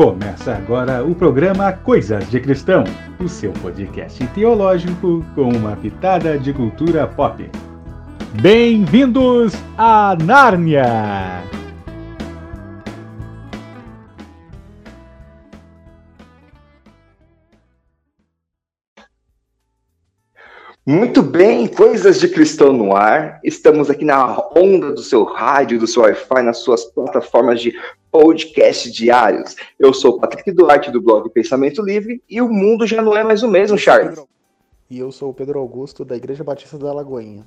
Começa agora o programa Coisas de Cristão, o seu podcast teológico com uma pitada de cultura pop. Bem-vindos a Nárnia! Muito bem, Coisas de Cristão no ar. Estamos aqui na onda do seu rádio, do seu Wi-Fi, nas suas plataformas de podcast diários. Eu sou o Patrick Duarte, do blog Pensamento Livre, e o mundo já não é mais o mesmo, Charles. E eu sou o Pedro Augusto, da Igreja Batista da Lagoinha.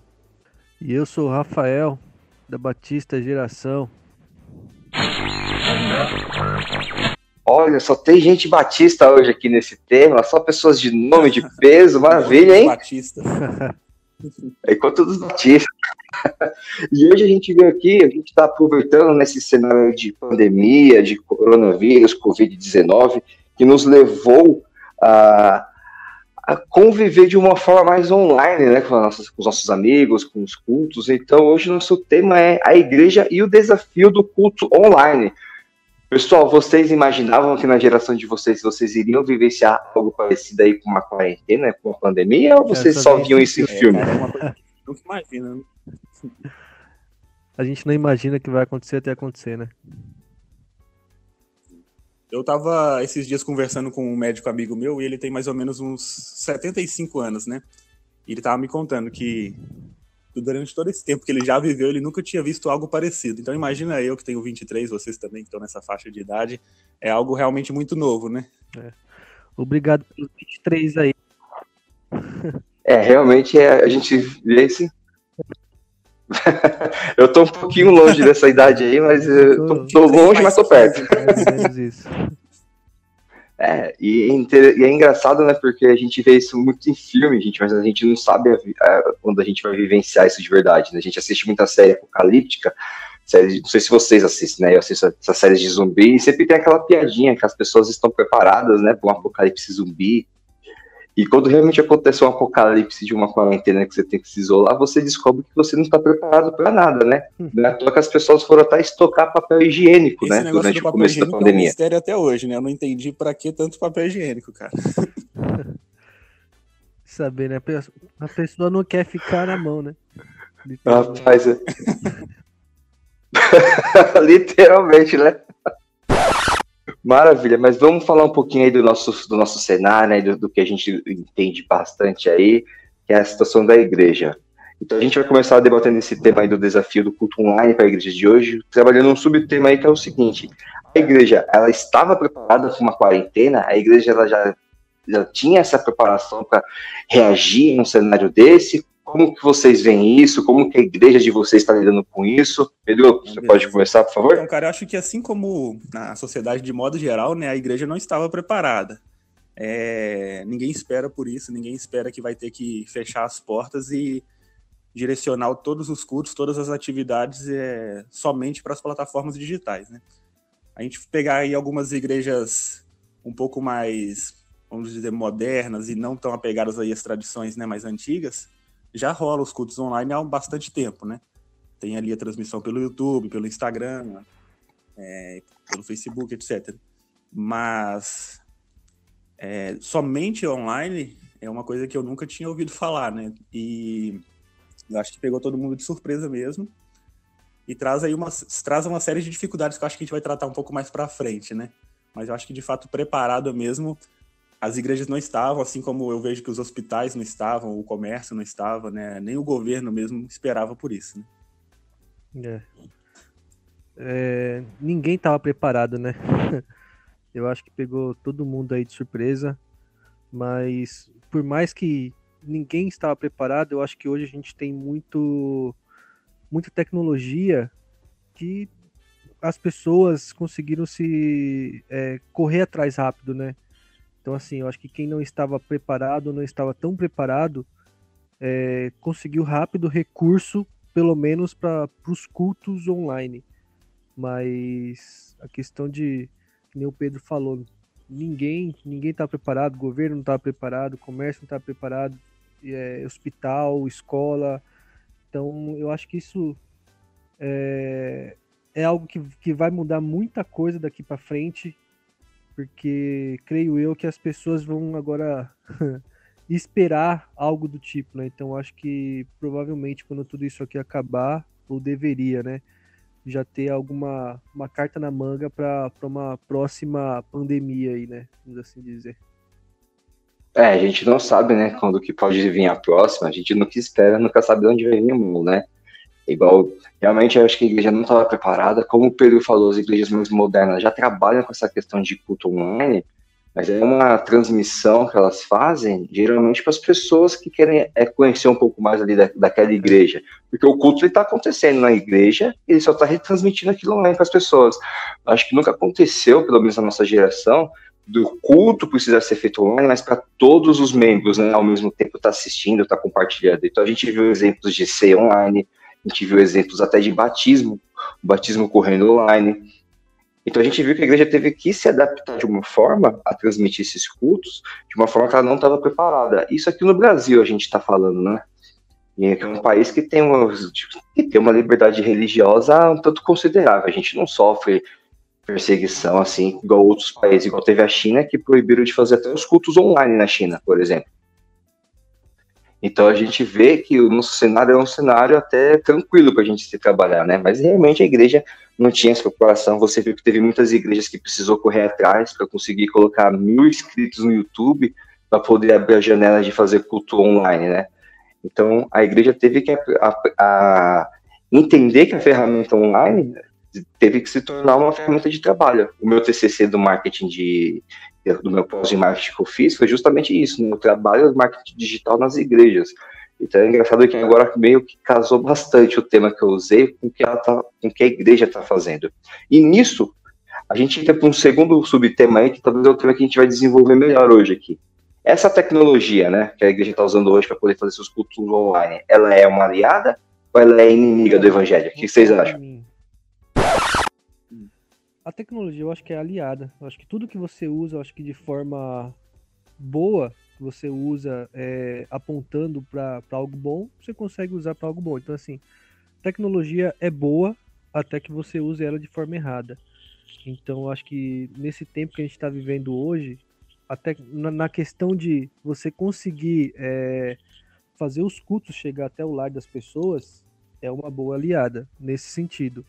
E eu sou o Rafael, da Batista Geração. Olha, só tem gente batista hoje aqui nesse tema, só pessoas de nome, de peso, maravilha, hein? Batista. Enquanto dos batistas. E hoje a gente veio aqui, a gente está aproveitando nesse cenário de pandemia, de coronavírus, Covid-19, que nos levou a, a, conviver de uma forma mais online, né, com, nossas, com os nossos amigos, com os cultos. Então, hoje nosso tema é a igreja e o desafio do culto online. Pessoal, vocês imaginavam que na geração de vocês vocês iriam vivenciar algo parecido aí com uma quarentena, com uma pandemia, ou vocês só viam isso em filme? É, é uma coisa que nunca imagina, né? A gente não imagina que vai acontecer até acontecer, né? Eu tava esses dias conversando com um médico amigo meu e ele tem mais ou menos uns 75 anos, né? E ele tava me contando que durante todo esse tempo que ele já viveu, ele nunca tinha visto algo parecido. Então imagina eu que tenho 23, vocês também que estão nessa faixa de idade, é algo realmente muito novo, né? Obrigado pelos 23 aí. É, realmente é, a gente vê esse. eu tô um pouquinho longe dessa idade aí, mas eu tô, tô longe, mas tô perto. Mais ou menos isso. É, e, é e é engraçado, né? Porque a gente vê isso muito em filme, gente, mas a gente não sabe a vi- a- quando a gente vai vivenciar isso de verdade, né? A gente assiste muita série apocalíptica, série, não sei se vocês assistem, né? Eu assisto essas séries de zumbi e sempre tem aquela piadinha que as pessoas estão preparadas, né, para um apocalipse zumbi. E quando realmente acontece um apocalipse de uma quarentena que você tem que se isolar, você descobre que você não está preparado para nada, né? Não é à toa que as pessoas foram até estocar papel higiênico, Esse né? negócio Durante do o começo da higiênico é um pandemia. mistério até hoje, né? Eu não entendi pra que tanto papel higiênico, cara. Saber, né? A pe- A pessoa não quer ficar na mão, né? Literalmente. Rapaz, é... literalmente, né? Maravilha, mas vamos falar um pouquinho aí do nosso, do nosso cenário, né, do, do que a gente entende bastante aí, que é a situação da igreja. Então a gente vai começar debatendo esse tema aí do desafio do culto online para a igreja de hoje, trabalhando um subtema aí que é o seguinte: a igreja, ela estava preparada para uma quarentena? A igreja ela já, já tinha essa preparação para reagir num cenário desse? Como que vocês veem isso? Como que a igreja de vocês está lidando com isso? Pedro, você Beleza. pode começar, por favor? Então, cara, eu acho que assim como na sociedade de modo geral, né, a igreja não estava preparada. É, ninguém espera por isso, ninguém espera que vai ter que fechar as portas e direcionar todos os cultos, todas as atividades é, somente para as plataformas digitais, né? A gente pegar aí algumas igrejas um pouco mais, vamos dizer, modernas e não tão apegadas aí às tradições né, mais antigas, já rola os cultos online há bastante tempo, né? Tem ali a transmissão pelo YouTube, pelo Instagram, é, pelo Facebook, etc. Mas é, somente online é uma coisa que eu nunca tinha ouvido falar, né? E eu acho que pegou todo mundo de surpresa mesmo. E traz aí uma, traz uma série de dificuldades que eu acho que a gente vai tratar um pouco mais para frente, né? Mas eu acho que de fato preparado mesmo, as igrejas não estavam, assim como eu vejo que os hospitais não estavam, o comércio não estava, né? Nem o governo mesmo esperava por isso, né? É. É, ninguém tava preparado, né? Eu acho que pegou todo mundo aí de surpresa, mas por mais que ninguém estava preparado, eu acho que hoje a gente tem muito muita tecnologia que as pessoas conseguiram se é, correr atrás rápido, né? Então assim, eu acho que quem não estava preparado, não estava tão preparado, é, conseguiu rápido recurso, pelo menos para os cultos online. Mas a questão de, nem o Pedro falou, ninguém ninguém está preparado, governo não está preparado, comércio não está preparado, é, hospital, escola. Então eu acho que isso é, é algo que, que vai mudar muita coisa daqui para frente porque creio eu que as pessoas vão agora esperar algo do tipo, né? Então acho que provavelmente quando tudo isso aqui acabar, ou deveria, né? Já ter alguma uma carta na manga para uma próxima pandemia aí, né? Vamos assim dizer. É, a gente não sabe, né, quando que pode vir a próxima, a gente nunca espera, nunca sabe onde vai vir o mundo, né? Igual, realmente eu acho que a igreja não estava preparada, como o Pedro falou, as igrejas mais modernas já trabalham com essa questão de culto online, mas é uma transmissão que elas fazem, geralmente para as pessoas que querem é, conhecer um pouco mais ali da, daquela igreja. Porque o culto está acontecendo na igreja e ele só está retransmitindo aquilo online para as pessoas. Acho que nunca aconteceu, pelo menos na nossa geração, do culto precisar ser feito online, mas para todos os membros, né, ao mesmo tempo, estar tá assistindo, estar tá compartilhando. Então a gente viu exemplos de ser online, a gente viu exemplos até de batismo, o batismo correndo online. Então a gente viu que a igreja teve que se adaptar de uma forma a transmitir esses cultos, de uma forma que ela não estava preparada. Isso aqui no Brasil a gente está falando, né? E é um país que tem, uma, que tem uma liberdade religiosa um tanto considerável. A gente não sofre perseguição assim, igual outros países, igual teve a China, que proibiram de fazer até os cultos online na China, por exemplo. Então a gente vê que o nosso cenário é um cenário até tranquilo para a gente se trabalhar, né? Mas realmente a igreja não tinha essa preocupação. Você viu que teve muitas igrejas que precisou correr atrás para conseguir colocar mil inscritos no YouTube para poder abrir a janela de fazer culto online, né? Então a igreja teve que a, a, a entender que a ferramenta online teve que se tornar uma ferramenta de trabalho. O meu TCC do marketing de do meu pós em marketing que eu fiz foi justamente isso, né? trabalho do marketing digital nas igrejas. Então é engraçado que agora meio que casou bastante o tema que eu usei com o que, ela tá, com que a igreja está fazendo. E nisso, a gente entra para um segundo subtema aí, que talvez é o tema que a gente vai desenvolver melhor hoje aqui. Essa tecnologia, né, que a igreja está usando hoje para poder fazer seus cultos online, ela é uma aliada ou ela é inimiga do evangelho? O que vocês acham? A tecnologia eu acho que é aliada. Eu acho que tudo que você usa, eu acho que de forma boa, que você usa é, apontando para algo bom, você consegue usar para algo bom. Então, assim, tecnologia é boa até que você use ela de forma errada. Então, eu acho que nesse tempo que a gente está vivendo hoje, até na, na, questão de você conseguir é, fazer os cultos chegar até o lar das pessoas, é uma boa aliada nesse sentido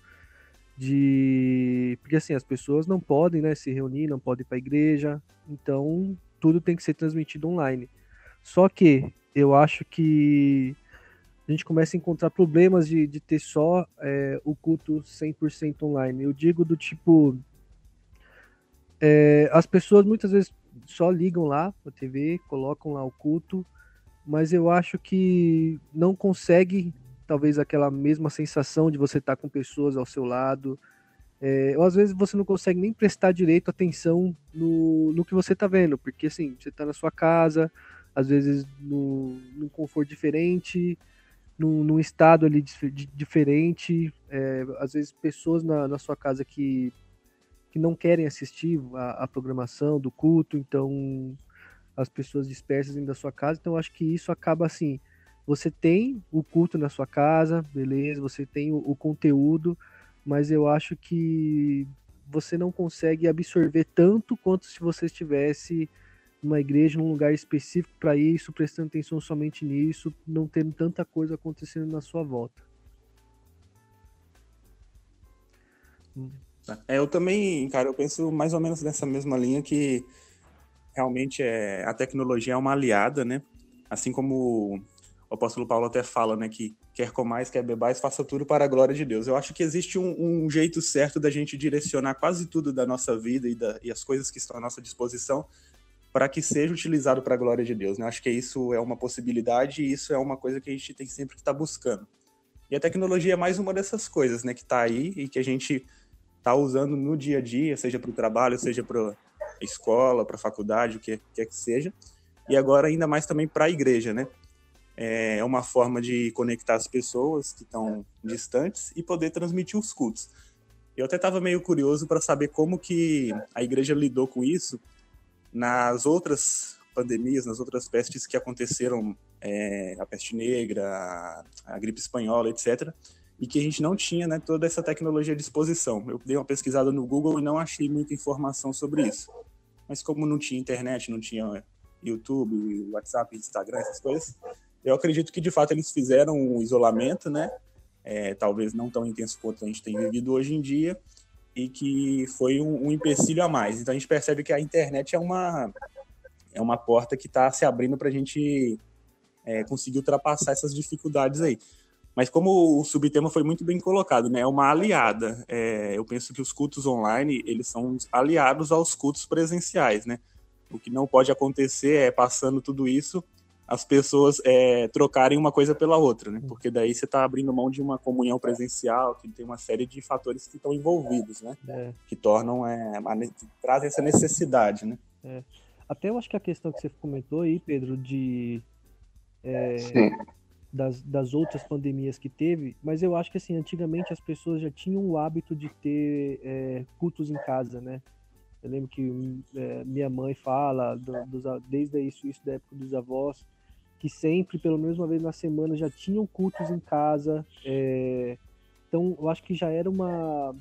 de porque assim as pessoas não podem né, se reunir, não podem ir para a igreja, então tudo tem que ser transmitido online. Só que eu acho que a gente começa a encontrar problemas de, de ter só é, o culto 100% online. Eu digo do tipo é, as pessoas muitas vezes só ligam lá a TV, colocam lá o culto, mas eu acho que não consegue talvez aquela mesma sensação de você estar tá com pessoas ao seu lado. É, ou às vezes você não consegue nem prestar direito atenção no, no que você está vendo, porque assim, você está na sua casa, às vezes no, num conforto diferente, num, num estado ali diferente, é, às vezes pessoas na, na sua casa que, que não querem assistir a, a programação do culto, então as pessoas dispersas dentro da sua casa, então acho que isso acaba assim, você tem o culto na sua casa, beleza, você tem o, o conteúdo, mas eu acho que você não consegue absorver tanto quanto se você estivesse numa igreja, num lugar específico para isso, prestando atenção somente nisso, não tendo tanta coisa acontecendo na sua volta. É, eu também, cara, eu penso mais ou menos nessa mesma linha que realmente é, a tecnologia é uma aliada, né? Assim como o apóstolo Paulo até fala, né, que quer comais, quer bebais, faça tudo para a glória de Deus. Eu acho que existe um, um jeito certo da gente direcionar quase tudo da nossa vida e, da, e as coisas que estão à nossa disposição para que seja utilizado para a glória de Deus. Né? Eu acho que isso é uma possibilidade e isso é uma coisa que a gente tem sempre que estar tá buscando. E a tecnologia é mais uma dessas coisas, né, que está aí e que a gente está usando no dia a dia, seja para o trabalho, seja para a escola, para a faculdade, o que quer que seja. E agora ainda mais também para a igreja, né? É uma forma de conectar as pessoas que estão distantes e poder transmitir os cultos. Eu até estava meio curioso para saber como que a igreja lidou com isso nas outras pandemias, nas outras pestes que aconteceram, é, a peste negra, a gripe espanhola, etc., e que a gente não tinha né, toda essa tecnologia à disposição. Eu dei uma pesquisada no Google e não achei muita informação sobre isso. mas como não tinha internet, não tinha YouTube, WhatsApp, Instagram, essas coisas, eu acredito que de fato eles fizeram um isolamento, né? É, talvez não tão intenso quanto a gente tem vivido hoje em dia, e que foi um, um empecilho a mais. Então a gente percebe que a internet é uma, é uma porta que está se abrindo para a gente é, conseguir ultrapassar essas dificuldades aí. Mas como o subtema foi muito bem colocado, né, é uma aliada. É, eu penso que os cultos online eles são aliados aos cultos presenciais, né? O que não pode acontecer é passando tudo isso as pessoas é, trocarem uma coisa pela outra, né? Porque daí você está abrindo mão de uma comunhão presencial, que tem uma série de fatores que estão envolvidos, né? É. Que tornam, é, que trazem essa necessidade, né? É. Até eu acho que a questão que você comentou aí, Pedro, de é, das, das outras pandemias que teve, mas eu acho que assim, antigamente as pessoas já tinham o hábito de ter é, cultos em casa, né? Eu lembro que é, minha mãe fala, do, dos, desde isso, isso da época dos avós, que sempre, pelo menos uma vez na semana, já tinham cultos em casa. É... Então, eu acho que já era uma.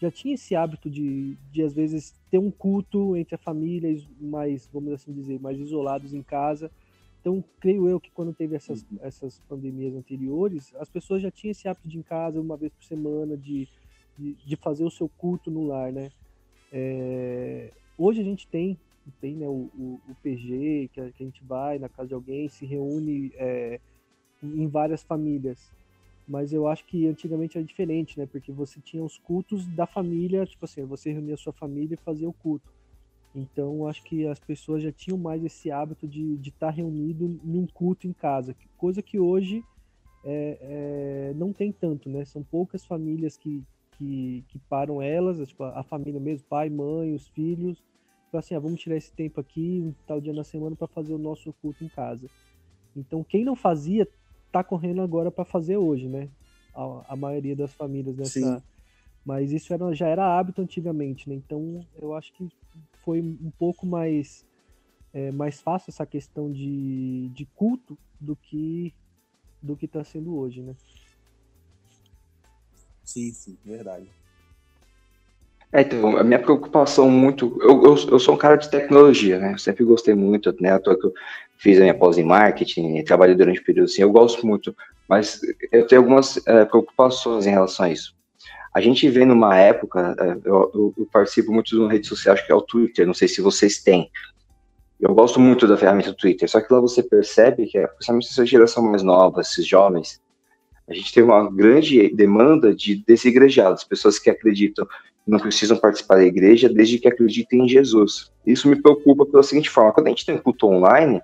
Já tinha esse hábito de, de, às vezes, ter um culto entre a família, mais, vamos assim dizer, mais isolados em casa. Então, creio eu que quando teve essas, uhum. essas pandemias anteriores, as pessoas já tinham esse hábito de ir em casa uma vez por semana, de, de, de fazer o seu culto no lar, né? É... Hoje a gente tem tem né, o, o, o PG, que a, que a, gente vai na casa de alguém, se reúne é, em várias famílias. Mas eu acho que antigamente era diferente, né? Porque você tinha os cultos da família, tipo assim, você reunia a sua família e fazia o culto. Então, acho que as pessoas já tinham mais esse hábito de estar tá reunido num culto em casa, coisa que hoje é, é, não tem tanto, né? São poucas famílias que, que, que param elas, tipo, a família mesmo, pai, mãe, os filhos, Tipo assim, ah, vamos tirar esse tempo aqui, um tal dia na semana, para fazer o nosso culto em casa. Então, quem não fazia, tá correndo agora para fazer hoje, né? A, a, maioria das famílias nessa. Sim. Mas isso era, já era hábito antigamente, né? Então, eu acho que foi um pouco mais, é, mais fácil essa questão de, de culto do que do que está sendo hoje, né? Sim, sim, verdade. É, então, a minha preocupação muito. Eu, eu, eu, sou um cara de tecnologia, né? Eu sempre gostei muito, né? Eu fiz a minha pós em marketing, trabalhei durante o período assim, eu gosto muito, mas eu tenho algumas é, preocupações em relação a isso. A gente vê numa época, é, eu, eu, participo muito de uma rede social, acho que é o Twitter, não sei se vocês têm. Eu gosto muito da ferramenta do Twitter, só que lá você percebe que, principalmente essa geração mais nova, esses jovens, a gente tem uma grande demanda de desigrejados, pessoas que acreditam não precisam participar da igreja desde que acreditem em Jesus. Isso me preocupa pela seguinte forma: quando a gente tem culto online,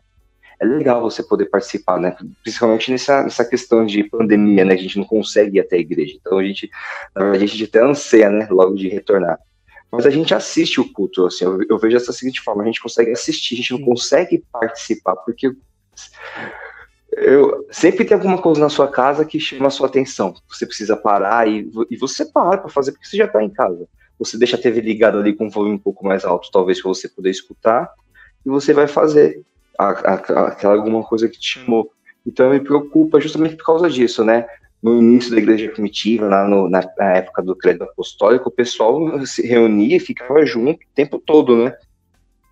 é legal você poder participar, né? Principalmente nessa, nessa questão de pandemia, né? A gente não consegue ir até a igreja. Então a gente, na verdade, a gente até anseia, né? Logo de retornar. Mas a gente assiste o culto, assim, eu, eu vejo dessa seguinte forma: a gente consegue assistir, a gente não consegue participar, porque eu, sempre tem alguma coisa na sua casa que chama a sua atenção. Você precisa parar e, e você para para fazer porque você já está em casa. Você deixa a TV ligada ali com um volume um pouco mais alto, talvez para você poder escutar, e você vai fazer a, a, aquela alguma coisa que te chamou. Então me preocupa justamente por causa disso, né? No início da igreja primitiva, lá no, na, na época do credo apostólico, o pessoal se reunia e ficava junto o tempo todo, né?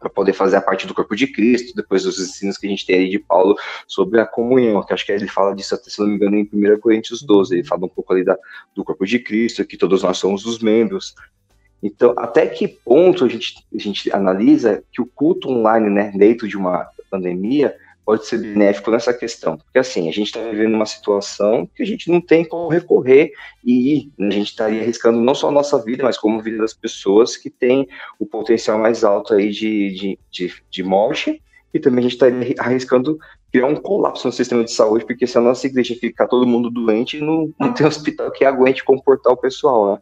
Para poder fazer a parte do corpo de Cristo, depois dos ensinos que a gente tem aí de Paulo sobre a comunhão, que acho que ele fala disso, se não me engano, em 1 Coríntios 12, ele fala um pouco ali da, do corpo de Cristo, que todos nós somos os membros. Então, até que ponto a gente, a gente analisa que o culto online, né, dentro de uma pandemia, pode ser benéfico nessa questão. Porque assim, a gente está vivendo uma situação que a gente não tem como recorrer e a gente estaria arriscando não só a nossa vida, mas como a vida das pessoas que têm o potencial mais alto aí de, de, de, de morte e também a gente estaria arriscando criar um colapso no sistema de saúde, porque se a nossa igreja ficar todo mundo doente, não, não tem hospital que aguente comportar o pessoal, né?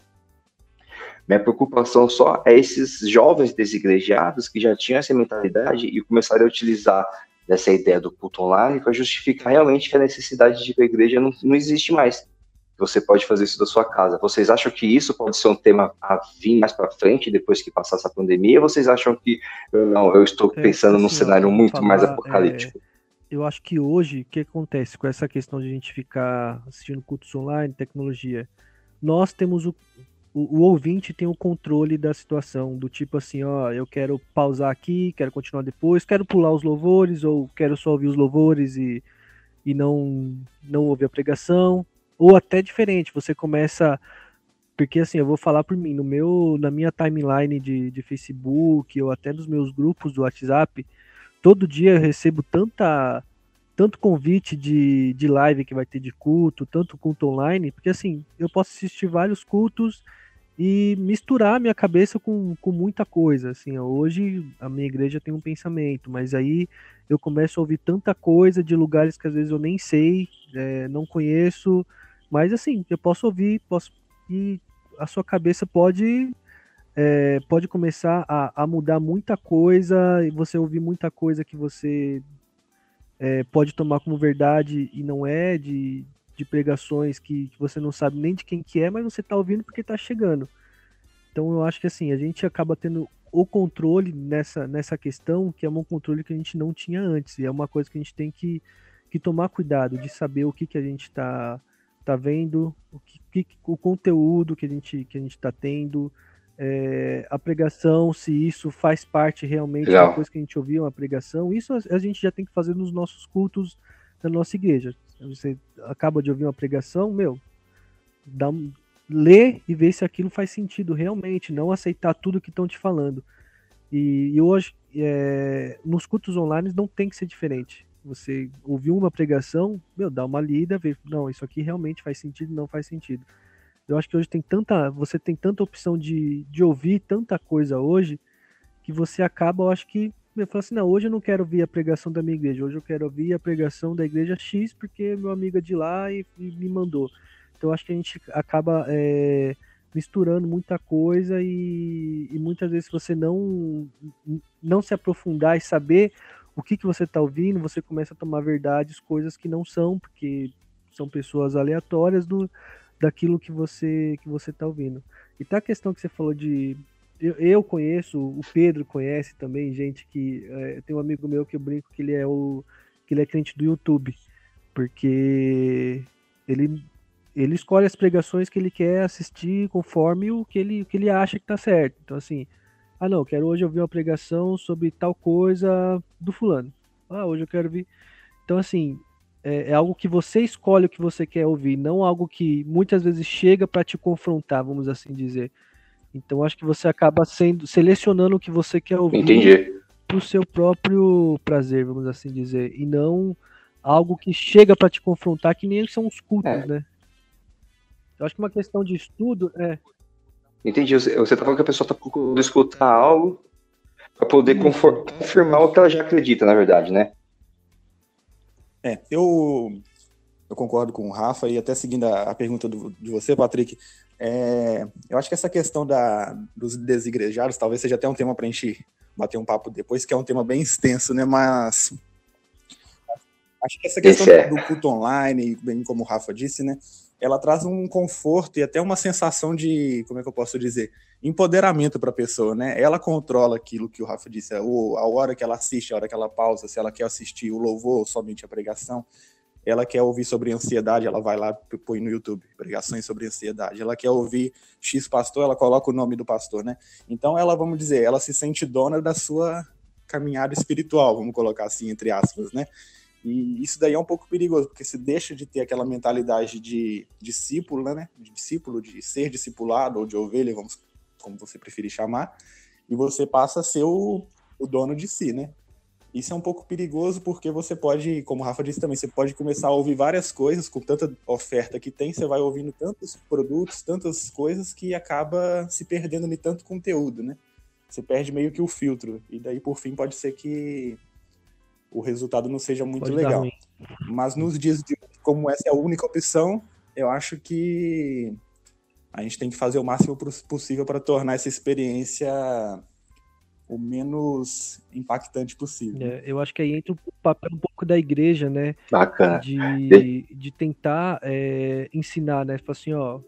Minha preocupação só é esses jovens desigrejados que já tinham essa mentalidade e começaram a utilizar dessa ideia do culto online para justificar realmente que a necessidade de ir para a igreja não, não existe mais. Você pode fazer isso da sua casa. Vocês acham que isso pode ser um tema a vir mais para frente depois que passar essa pandemia? Ou vocês acham que não? Eu estou é, pensando assim, num cenário muito falar, mais apocalíptico. É, eu acho que hoje o que acontece com essa questão de a gente ficar assistindo cultos online, tecnologia, nós temos o o, o, ouvinte tem o controle da situação, do tipo assim, ó, eu quero pausar aqui, quero continuar depois, quero pular os louvores, ou quero só ouvir os louvores e, e não, não ouvir a pregação, ou até diferente, você começa. Porque assim, eu vou falar por mim, no meu, na minha timeline de, de Facebook, ou até nos meus grupos do WhatsApp, todo dia eu recebo tanta tanto convite de, de live que vai ter de culto, tanto culto online, porque assim, eu posso assistir vários cultos e misturar minha cabeça com, com muita coisa. Assim, hoje a minha igreja tem um pensamento, mas aí eu começo a ouvir tanta coisa de lugares que às vezes eu nem sei, é, não conheço, mas assim, eu posso ouvir, posso e a sua cabeça pode é, pode começar a, a mudar muita coisa e você ouvir muita coisa que você é, pode tomar como verdade e não é, de, de pregações que, que, você não sabe nem de quem que é, mas você está ouvindo porque está chegando. Então eu acho que assim, a gente acaba tendo o controle nessa, nessa questão, que é um controle que a gente não tinha antes, e é uma coisa que a gente tem que, que tomar cuidado de saber o que, que a gente está tá vendo, o, que, que, o conteúdo que a gente que a gente está tendo, é, a pregação, se isso faz parte realmente Legal. depois que a gente ouvir uma pregação, isso a, gente já tem que fazer nos nossos cultos da nossa igreja. Você acaba de ouvir uma pregação, meu, dá, lê e vê se aquilo faz sentido realmente, não aceitar tudo que estão te falando. E, e hoje, é, nos cultos online não tem que ser diferente. Você ouviu uma pregação, meu, dá uma lida, vê, não, isso aqui realmente faz sentido, não faz sentido. Eu acho que hoje tem tanta, você tem tanta opção de, de ouvir tanta coisa hoje que você acaba, eu acho que eu falo assim, não, hoje eu não quero ouvir a pregação da minha igreja, hoje eu quero ouvir a pregação da igreja X porque meu amigo é de lá e, e me mandou. Então acho que a gente acaba é, misturando muita coisa e, e, muitas vezes você não não se aprofundar e saber o que, que você está ouvindo, você começa a tomar verdades, coisas que não são, porque são pessoas aleatórias do, daquilo que você que você está ouvindo. E tá a questão que você falou de eu, eu conheço, o Pedro conhece também gente que é, tem um amigo meu que eu brinco que ele é o que ele é crente do YouTube, porque ele ele escolhe as pregações que ele quer assistir conforme o que ele, o que ele acha que tá certo. Então assim, ah não, quero hoje ouvir uma pregação sobre tal coisa do fulano. Ah, hoje eu quero ver. Então assim, é, é, algo que você escolhe o que você quer ouvir, não algo que muitas vezes chega para te confrontar, vamos assim dizer. Então acho que você acaba sendo selecionando o que você quer ouvir para o seu próprio prazer, vamos assim dizer, e não algo que chega para te confrontar, que nem são os cultos, é. né? Eu acho que uma questão de estudo é. Entendi. Você está falando que a pessoa está procurando escutar algo para poder confirmar o que ela já acredita, na verdade, né? É, eu, eu concordo com o Rafa e até seguindo a, a pergunta do, de você, Patrick, é, eu acho que essa questão da, dos desigrejados talvez seja até um tema para a gente bater um papo depois, que é um tema bem extenso, né? Mas acho que essa questão é. do culto online, bem como o Rafa disse, né? ela traz um conforto e até uma sensação de, como é que eu posso dizer, empoderamento para a pessoa, né? Ela controla aquilo que o Rafa disse, a hora que ela assiste, a hora que ela pausa, se ela quer assistir o louvor ou somente a pregação, ela quer ouvir sobre ansiedade, ela vai lá e põe no YouTube, pregações sobre ansiedade. Ela quer ouvir X pastor, ela coloca o nome do pastor, né? Então ela, vamos dizer, ela se sente dona da sua caminhada espiritual, vamos colocar assim, entre aspas, né? E isso daí é um pouco perigoso, porque se deixa de ter aquela mentalidade de discípulo, né? De discípulo, de ser discipulado ou de ovelha, vamos, como você preferir chamar, e você passa a ser o, o dono de si, né? Isso é um pouco perigoso porque você pode, como o Rafa disse também, você pode começar a ouvir várias coisas com tanta oferta que tem, você vai ouvindo tantos produtos, tantas coisas que acaba se perdendo de tanto conteúdo, né? Você perde meio que o filtro. E daí, por fim, pode ser que o resultado não seja muito Pode legal. Mas nos dias de como essa é a única opção, eu acho que a gente tem que fazer o máximo possível para tornar essa experiência o menos impactante possível. É, eu acho que aí entra o papel um pouco da igreja, né? Bacana. De, de tentar é, ensinar, né? Falar assim, ó,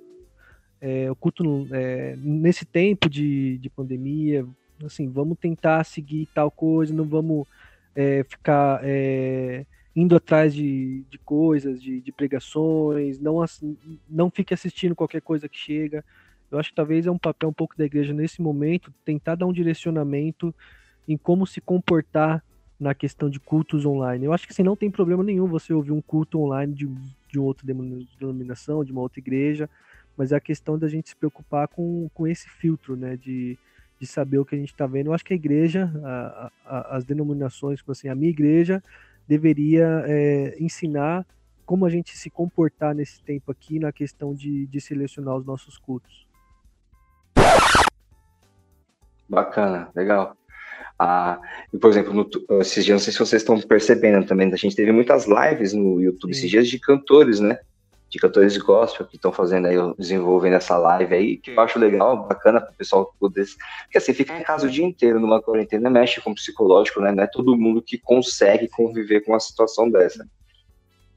é, o culto é, nesse tempo de, de pandemia, assim, vamos tentar seguir tal coisa, não vamos é, ficar é, indo atrás de, de coisas, de, de, pregações, não, não fique assistindo qualquer coisa que chega. Eu acho que talvez é um papel um pouco da igreja nesse momento tentar dar um direcionamento em como se comportar na questão de cultos online. Eu acho que assim, não tem problema nenhum você ouvir um culto online de, de outra denominação, de uma outra igreja, mas é a questão da gente se preocupar com, com esse filtro, né, de, de saber o que a gente está vendo. Eu acho que a igreja, a, a, as denominações, como assim, a minha igreja deveria é, ensinar como a gente se comportar nesse tempo aqui na questão de, de selecionar os nossos cultos. Bacana, legal. Ah, por exemplo, no, esses dias, não sei se vocês estão percebendo também, a gente teve muitas lives no YouTube esses dias de cantores, né? De cantores de gospel que estão fazendo aí, desenvolvendo essa live aí, que eu acho legal, bacana para o pessoal poder. Porque assim, ficar em casa o dia inteiro numa quarentena mexe com o psicológico, né? Não é todo mundo que consegue conviver com uma situação dessa.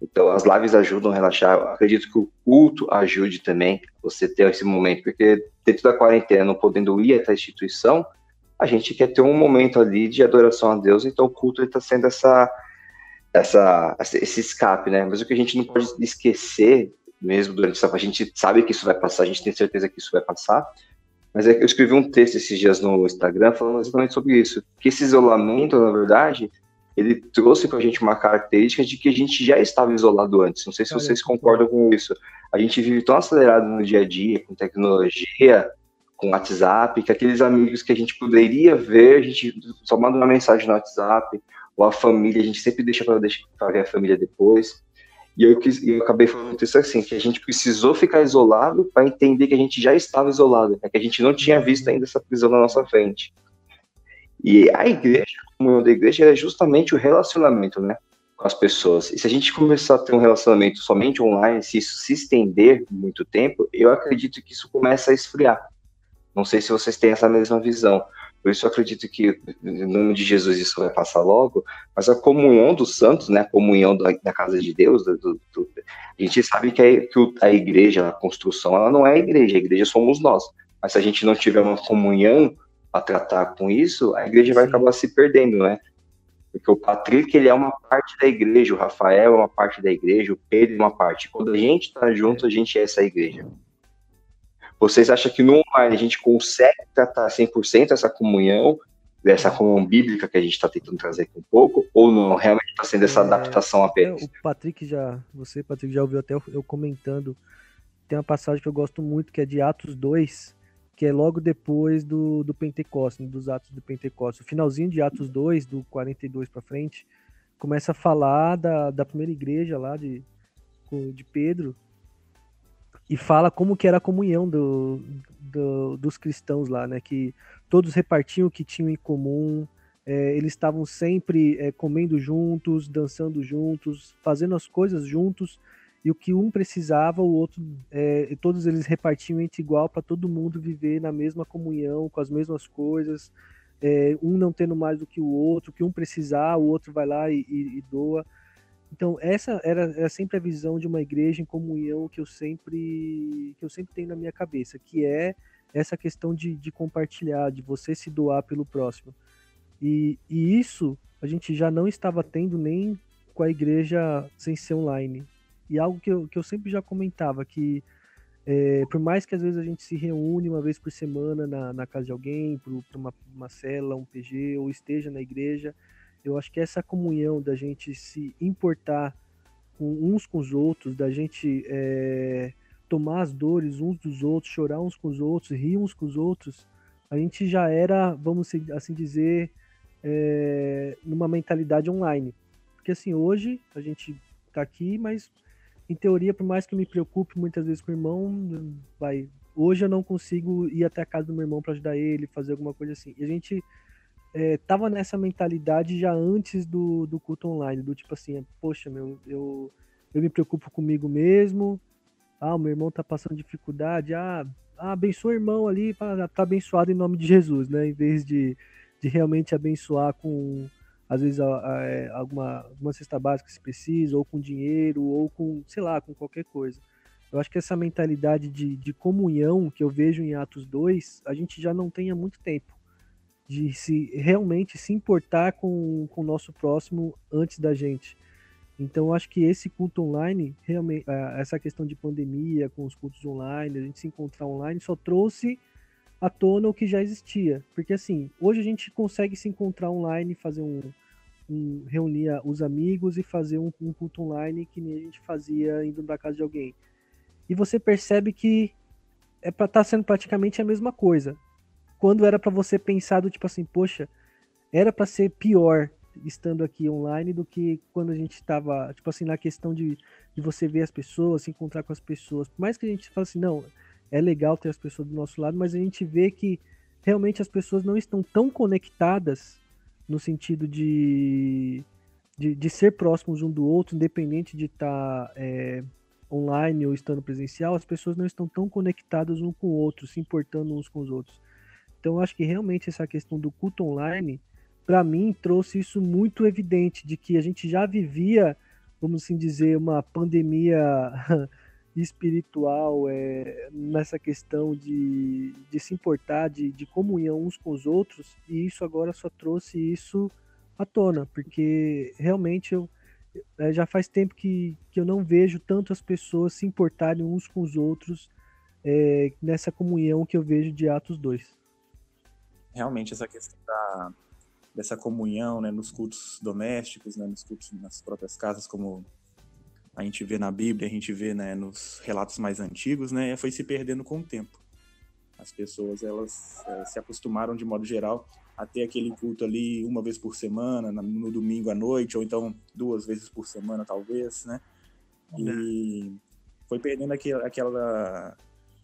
Então, as lives ajudam a relaxar. Eu acredito que o culto ajude também você ter esse momento, porque dentro da quarentena, não podendo ir até a instituição, a gente quer ter um momento ali de adoração a Deus, então o culto está sendo essa, essa, esse escape, né? Mas o que a gente não pode esquecer, mesmo durante essa. A gente sabe que isso vai passar, a gente tem certeza que isso vai passar. Mas é eu escrevi um texto esses dias no Instagram falando exatamente sobre isso. Que esse isolamento, na verdade, ele trouxe para a gente uma característica de que a gente já estava isolado antes. Não sei se vocês concordam com isso. A gente vive tão acelerado no dia a dia, com tecnologia, com WhatsApp, que aqueles amigos que a gente poderia ver, a gente só manda uma mensagem no WhatsApp, ou a família, a gente sempre deixa para ver a família depois. E eu, quis, eu acabei falando isso assim, que a gente precisou ficar isolado para entender que a gente já estava isolado, né? que a gente não tinha visto ainda essa prisão na nossa frente. E a igreja, comunhão da igreja, é justamente o relacionamento, né? Com as pessoas. E se a gente começar a ter um relacionamento somente online, se isso se estender muito tempo, eu acredito que isso começa a esfriar. Não sei se vocês têm essa mesma visão. Por isso eu acredito que, em nome de Jesus, isso vai passar logo, mas a comunhão dos santos, né, a comunhão da, da casa de Deus, do, do, a gente sabe que, é, que a igreja, a construção, ela não é a igreja, a igreja somos nós. Mas se a gente não tiver uma comunhão a tratar com isso, a igreja vai acabar se perdendo, né? Porque o Patrick, ele é uma parte da igreja, o Rafael é uma parte da igreja, o Pedro é uma parte. Quando a gente está junto, a gente é essa igreja. Vocês acham que no online a gente consegue tratar 100% essa comunhão, dessa comunhão bíblica que a gente está tentando trazer aqui um pouco, ou não? Realmente está sendo essa é, adaptação apenas? O Patrick já, você, Patrick, já ouviu até eu comentando, tem uma passagem que eu gosto muito, que é de Atos 2, que é logo depois do, do Pentecostes, né, dos Atos do Pentecostes. O finalzinho de Atos 2, do 42 para frente, começa a falar da, da primeira igreja lá de, de Pedro, e fala como que era a comunhão do, do, dos cristãos lá, né? Que todos repartiam o que tinham em comum, é, eles estavam sempre é, comendo juntos, dançando juntos, fazendo as coisas juntos, e o que um precisava, o outro, é, todos eles repartiam entre igual para todo mundo viver na mesma comunhão, com as mesmas coisas, é, um não tendo mais do que o outro, o que um precisar, o outro vai lá e, e, e doa. Então essa era, era, sempre a visão de uma igreja em comunhão que eu sempre que eu sempre tenho na minha cabeça, que é essa questão de, de compartilhar, de você se doar pelo próximo. E, e isso a gente já não estava tendo nem com a igreja sem ser online. E algo que eu, que eu sempre já comentava, que é, por mais que às vezes a gente se reúne uma vez por semana na, na casa de alguém, para uma, uma cela, um PG, ou esteja na igreja, eu acho que essa comunhão da gente se importar com uns com os outros, da gente é, tomar as dores uns dos outros, chorar uns com os outros, rir uns com os outros, a gente já era, vamos assim dizer, é, numa mentalidade online. Porque assim, hoje a gente tá aqui, mas em teoria, por mais que eu me preocupe muitas vezes com o irmão, vai. Hoje eu não consigo ir até a casa do meu irmão para ajudar ele, fazer alguma coisa assim. E a gente é, tava nessa mentalidade já antes do, do culto online, do tipo assim, poxa, meu, eu, eu me preocupo comigo mesmo, ah, o meu irmão tá passando dificuldade, ah, ah abençoa o irmão ali, tá abençoado em nome de Jesus, né, em vez de, de realmente abençoar com, às vezes, é, alguma, alguma cesta básica se precisa, ou com dinheiro, ou com, sei lá, com qualquer coisa. Eu acho que essa mentalidade de, de comunhão que eu vejo em Atos 2, a gente já não tem há muito tempo. De se realmente se importar com, com o nosso próximo antes da gente. Então, acho que esse culto online, realmente, essa questão de pandemia com os cultos online, a gente se encontrar online, só trouxe à tona o que já existia. Porque, assim, hoje a gente consegue se encontrar online, fazer um. um reunir os amigos e fazer um, um culto online que nem a gente fazia indo na casa de alguém. E você percebe que é para estar tá sendo praticamente a mesma coisa. Quando era para você pensar do tipo assim, poxa, era para ser pior estando aqui online do que quando a gente estava, tipo assim, na questão de, de você ver as pessoas, se encontrar com as pessoas. Por mais que a gente fale assim, não, é legal ter as pessoas do nosso lado, mas a gente vê que realmente as pessoas não estão tão conectadas no sentido de, de, de ser próximos um do outro, independente de estar tá, é, online ou estando presencial, as pessoas não estão tão conectadas um com o outro, se importando uns com os outros. Então, acho que realmente essa questão do culto online para mim, trouxe isso muito evidente, de que a gente já vivia, vamos assim dizer, uma pandemia espiritual é, nessa questão de, de se importar, de, de comunhão uns com os outros, e isso agora só trouxe isso à tona, porque realmente eu, é, já faz tempo que, que eu não vejo tantas pessoas se importarem uns com os outros é, nessa comunhão que eu vejo de Atos 2. Realmente, essa questão da, dessa comunhão, né, nos cultos domésticos, né, nos cultos nas próprias casas, como a gente vê na Bíblia, a gente vê, né, nos relatos mais antigos, né, foi se perdendo com o tempo. As pessoas, elas é, se acostumaram, de modo geral, a ter aquele culto ali uma vez por semana, no domingo à noite, ou então duas vezes por semana, talvez, né, e foi perdendo aquela, aquela,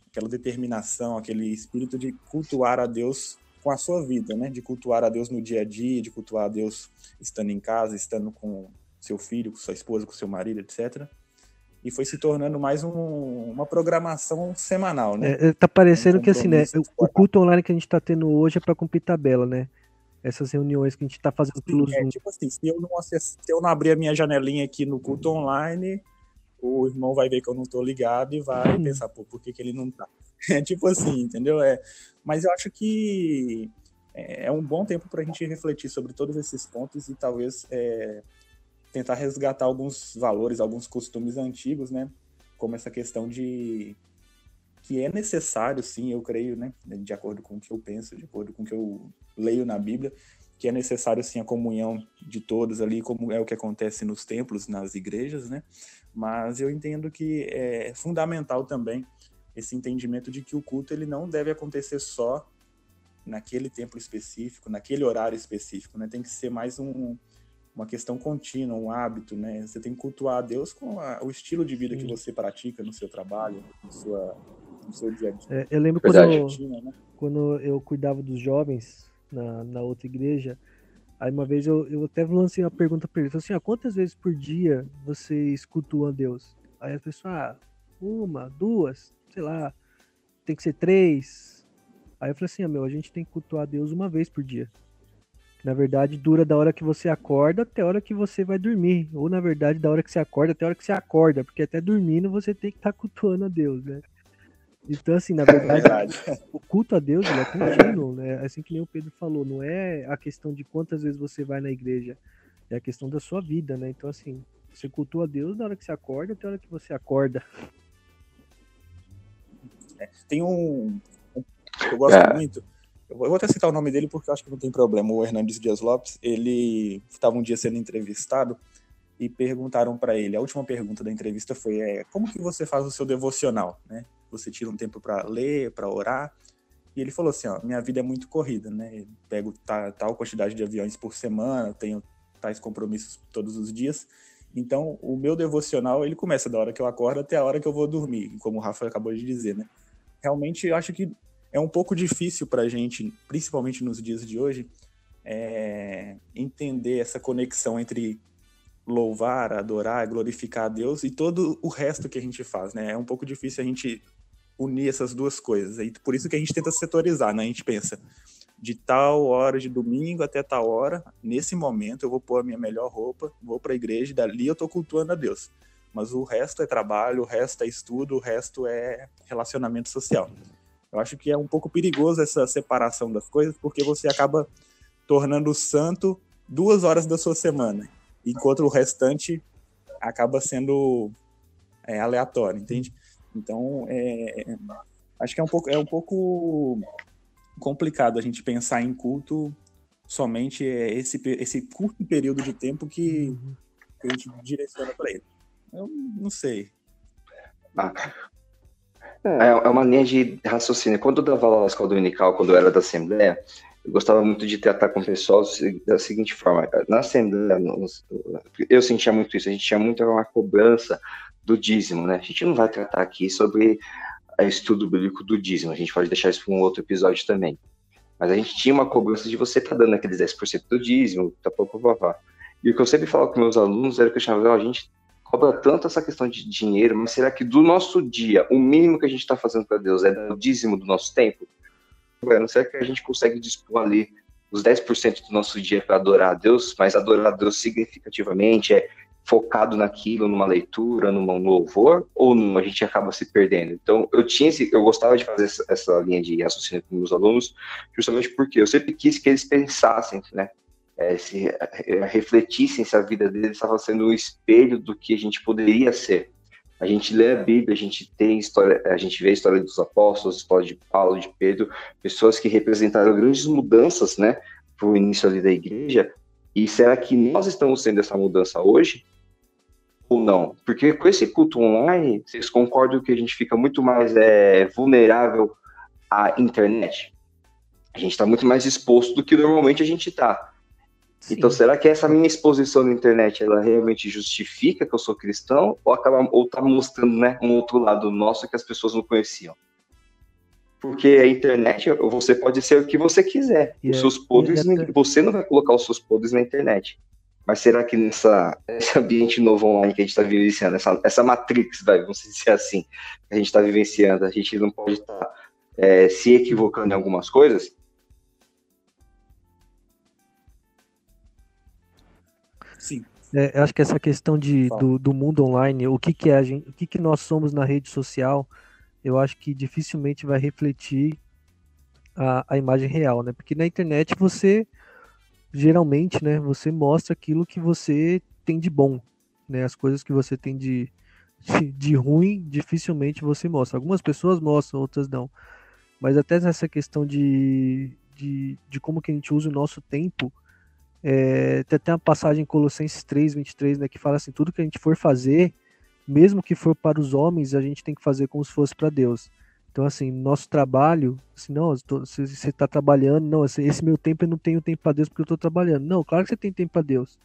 aquela determinação, aquele espírito de cultuar a Deus com a sua vida, né? De cultuar a Deus no dia a dia, de cultuar a Deus estando em casa, estando com seu filho, com sua esposa, com seu marido, etc. E foi se tornando mais um, uma programação semanal, né? É, tá parecendo um que assim, né? O culto online que a gente tá tendo hoje é para cumprir tabela, né? Essas reuniões que a gente tá fazendo pelo Zoom. É, tipo assim, se eu, não acess... se eu não abrir a minha janelinha aqui no culto online, o irmão vai ver que eu não tô ligado e vai hum. pensar, pô, por que, que ele não tá? É tipo assim, entendeu? É, mas eu acho que é, é um bom tempo para a gente refletir sobre todos esses pontos e talvez é, tentar resgatar alguns valores, alguns costumes antigos, né? Como essa questão de que é necessário, sim, eu creio, né? De acordo com o que eu penso, de acordo com o que eu leio na Bíblia, que é necessário sim a comunhão de todos ali, como é o que acontece nos templos, nas igrejas, né? Mas eu entendo que é fundamental também esse entendimento de que o culto ele não deve acontecer só naquele templo específico, naquele horário específico, né? Tem que ser mais um, uma questão contínua, um hábito, né? Você tem que cultuar a Deus com a, o estilo de vida Sim. que você pratica no seu trabalho, no, sua, no seu dia a dia. É, eu lembro quando eu, né? quando eu cuidava dos jovens na, na outra igreja, aí uma vez eu, eu até lancei uma pergunta para eles, assim, ah, quantas vezes por dia vocês cultuam a Deus? Aí a pessoa, ah, uma, duas, sei lá, tem que ser três. Aí eu falei assim, ah, meu, a gente tem que cultuar Deus uma vez por dia. Na verdade, dura da hora que você acorda até a hora que você vai dormir. Ou, na verdade, da hora que você acorda até a hora que você acorda. Porque até dormindo você tem que estar tá cultuando a Deus, né? Então, assim, na verdade, o culto a Deus é contínuo, né? Assim que nem o Pedro falou, não é a questão de quantas vezes você vai na igreja, é a questão da sua vida, né? Então, assim, você cultua a Deus na hora que você acorda até a hora que você acorda. É, tem um, um eu gosto é. muito. Eu vou até citar o nome dele porque eu acho que não tem problema. O Hernandes Dias Lopes, ele estava um dia sendo entrevistado e perguntaram para ele. A última pergunta da entrevista foi: é, como que você faz o seu devocional, né? Você tira um tempo para ler, para orar? E ele falou assim: ó, minha vida é muito corrida, né? Pego tal quantidade de aviões por semana, tenho tais compromissos todos os dias. Então, o meu devocional, ele começa da hora que eu acordo até a hora que eu vou dormir, como o Rafa acabou de dizer, né? realmente eu acho que é um pouco difícil para a gente, principalmente nos dias de hoje, é, entender essa conexão entre louvar, adorar, glorificar a Deus e todo o resto que a gente faz, né? É um pouco difícil a gente unir essas duas coisas. E por isso que a gente tenta setorizar, né? A gente pensa de tal hora de domingo até tal hora, nesse momento eu vou pôr a minha melhor roupa, vou para a igreja e dali eu tô cultuando a Deus mas o resto é trabalho, o resto é estudo, o resto é relacionamento social. Eu acho que é um pouco perigoso essa separação das coisas, porque você acaba tornando o santo duas horas da sua semana, enquanto o restante acaba sendo é, aleatório, entende? Então, é, acho que é um pouco, é um pouco complicado a gente pensar em culto somente esse, esse curto período de tempo que, uhum. que a gente direciona para ele. Eu não sei. Ah, é, é uma linha de raciocínio. Quando eu dava aula na escola dominical, quando eu era da Assembleia, eu gostava muito de tratar com o pessoal da seguinte forma: na Assembleia, eu sentia muito isso, a gente tinha muito uma cobrança do dízimo, né? A gente não vai tratar aqui sobre estudo bíblico do dízimo, a gente pode deixar isso para um outro episódio também. Mas a gente tinha uma cobrança de você estar tá dando aqueles 10% do dízimo, tá, pá, pá, pá. E o que eu sempre falo com meus alunos era que eu chamava, a gente cobra tanto essa questão de dinheiro, mas será que do nosso dia, o mínimo que a gente está fazendo para Deus é o dízimo do nosso tempo? Bueno, será que a gente consegue dispor ali os 10% do nosso dia para adorar a Deus, mas adorar a Deus significativamente é focado naquilo, numa leitura, num louvor, ou não, a gente acaba se perdendo. Então, eu tinha esse, eu gostava de fazer essa, essa linha de raciocínio com meus alunos, justamente porque eu sempre quis que eles pensassem, né, é, se é, refletissem se a vida deles estava sendo um espelho do que a gente poderia ser. A gente lê a Bíblia, a gente tem história, a gente vê a história dos apóstolos, a história de Paulo, de Pedro, pessoas que representaram grandes mudanças, né, para o início ali da igreja. E será que nós estamos sendo essa mudança hoje? ou não? Porque com esse culto online, vocês concordam que a gente fica muito mais é, vulnerável à internet? A gente está muito mais exposto do que normalmente a gente está. Então, será que essa minha exposição na internet, ela realmente justifica que eu sou cristão ou acaba ou tá mostrando, né, um outro lado nosso que as pessoas não conheciam? Porque a internet, você pode ser o que você quiser. os é, seus podres, você não vai colocar os seus podres na internet. Mas será que nessa, nesse ambiente novo online que a gente está vivenciando, essa, essa matrix, vai, vamos dizer assim, que a gente está vivenciando, a gente não pode estar tá, é, se equivocando em algumas coisas? É, eu acho que essa questão de, do, do, mundo online, o que, que é a gente, o que, que nós somos na rede social, eu acho que dificilmente vai refletir a, a imagem real, né? Porque na internet você geralmente, né, você mostra aquilo que você tem de bom, né, as coisas que você tem de, de, de, ruim, dificilmente você mostra. Algumas pessoas mostram, outras não. Mas até nessa questão de, de, de como que a gente usa o nosso tempo, é, tem até uma passagem em Colossenses 3, 23, né, que fala assim, tudo que a gente for fazer, mesmo que for para os homens, a gente tem que fazer como se fosse para Deus. Então, assim, nosso trabalho, assim, não, você está trabalhando, não, esse, esse, meu tempo eu não tenho tempo para Deus porque eu estou trabalhando. Não, claro que você tem tempo para Deus.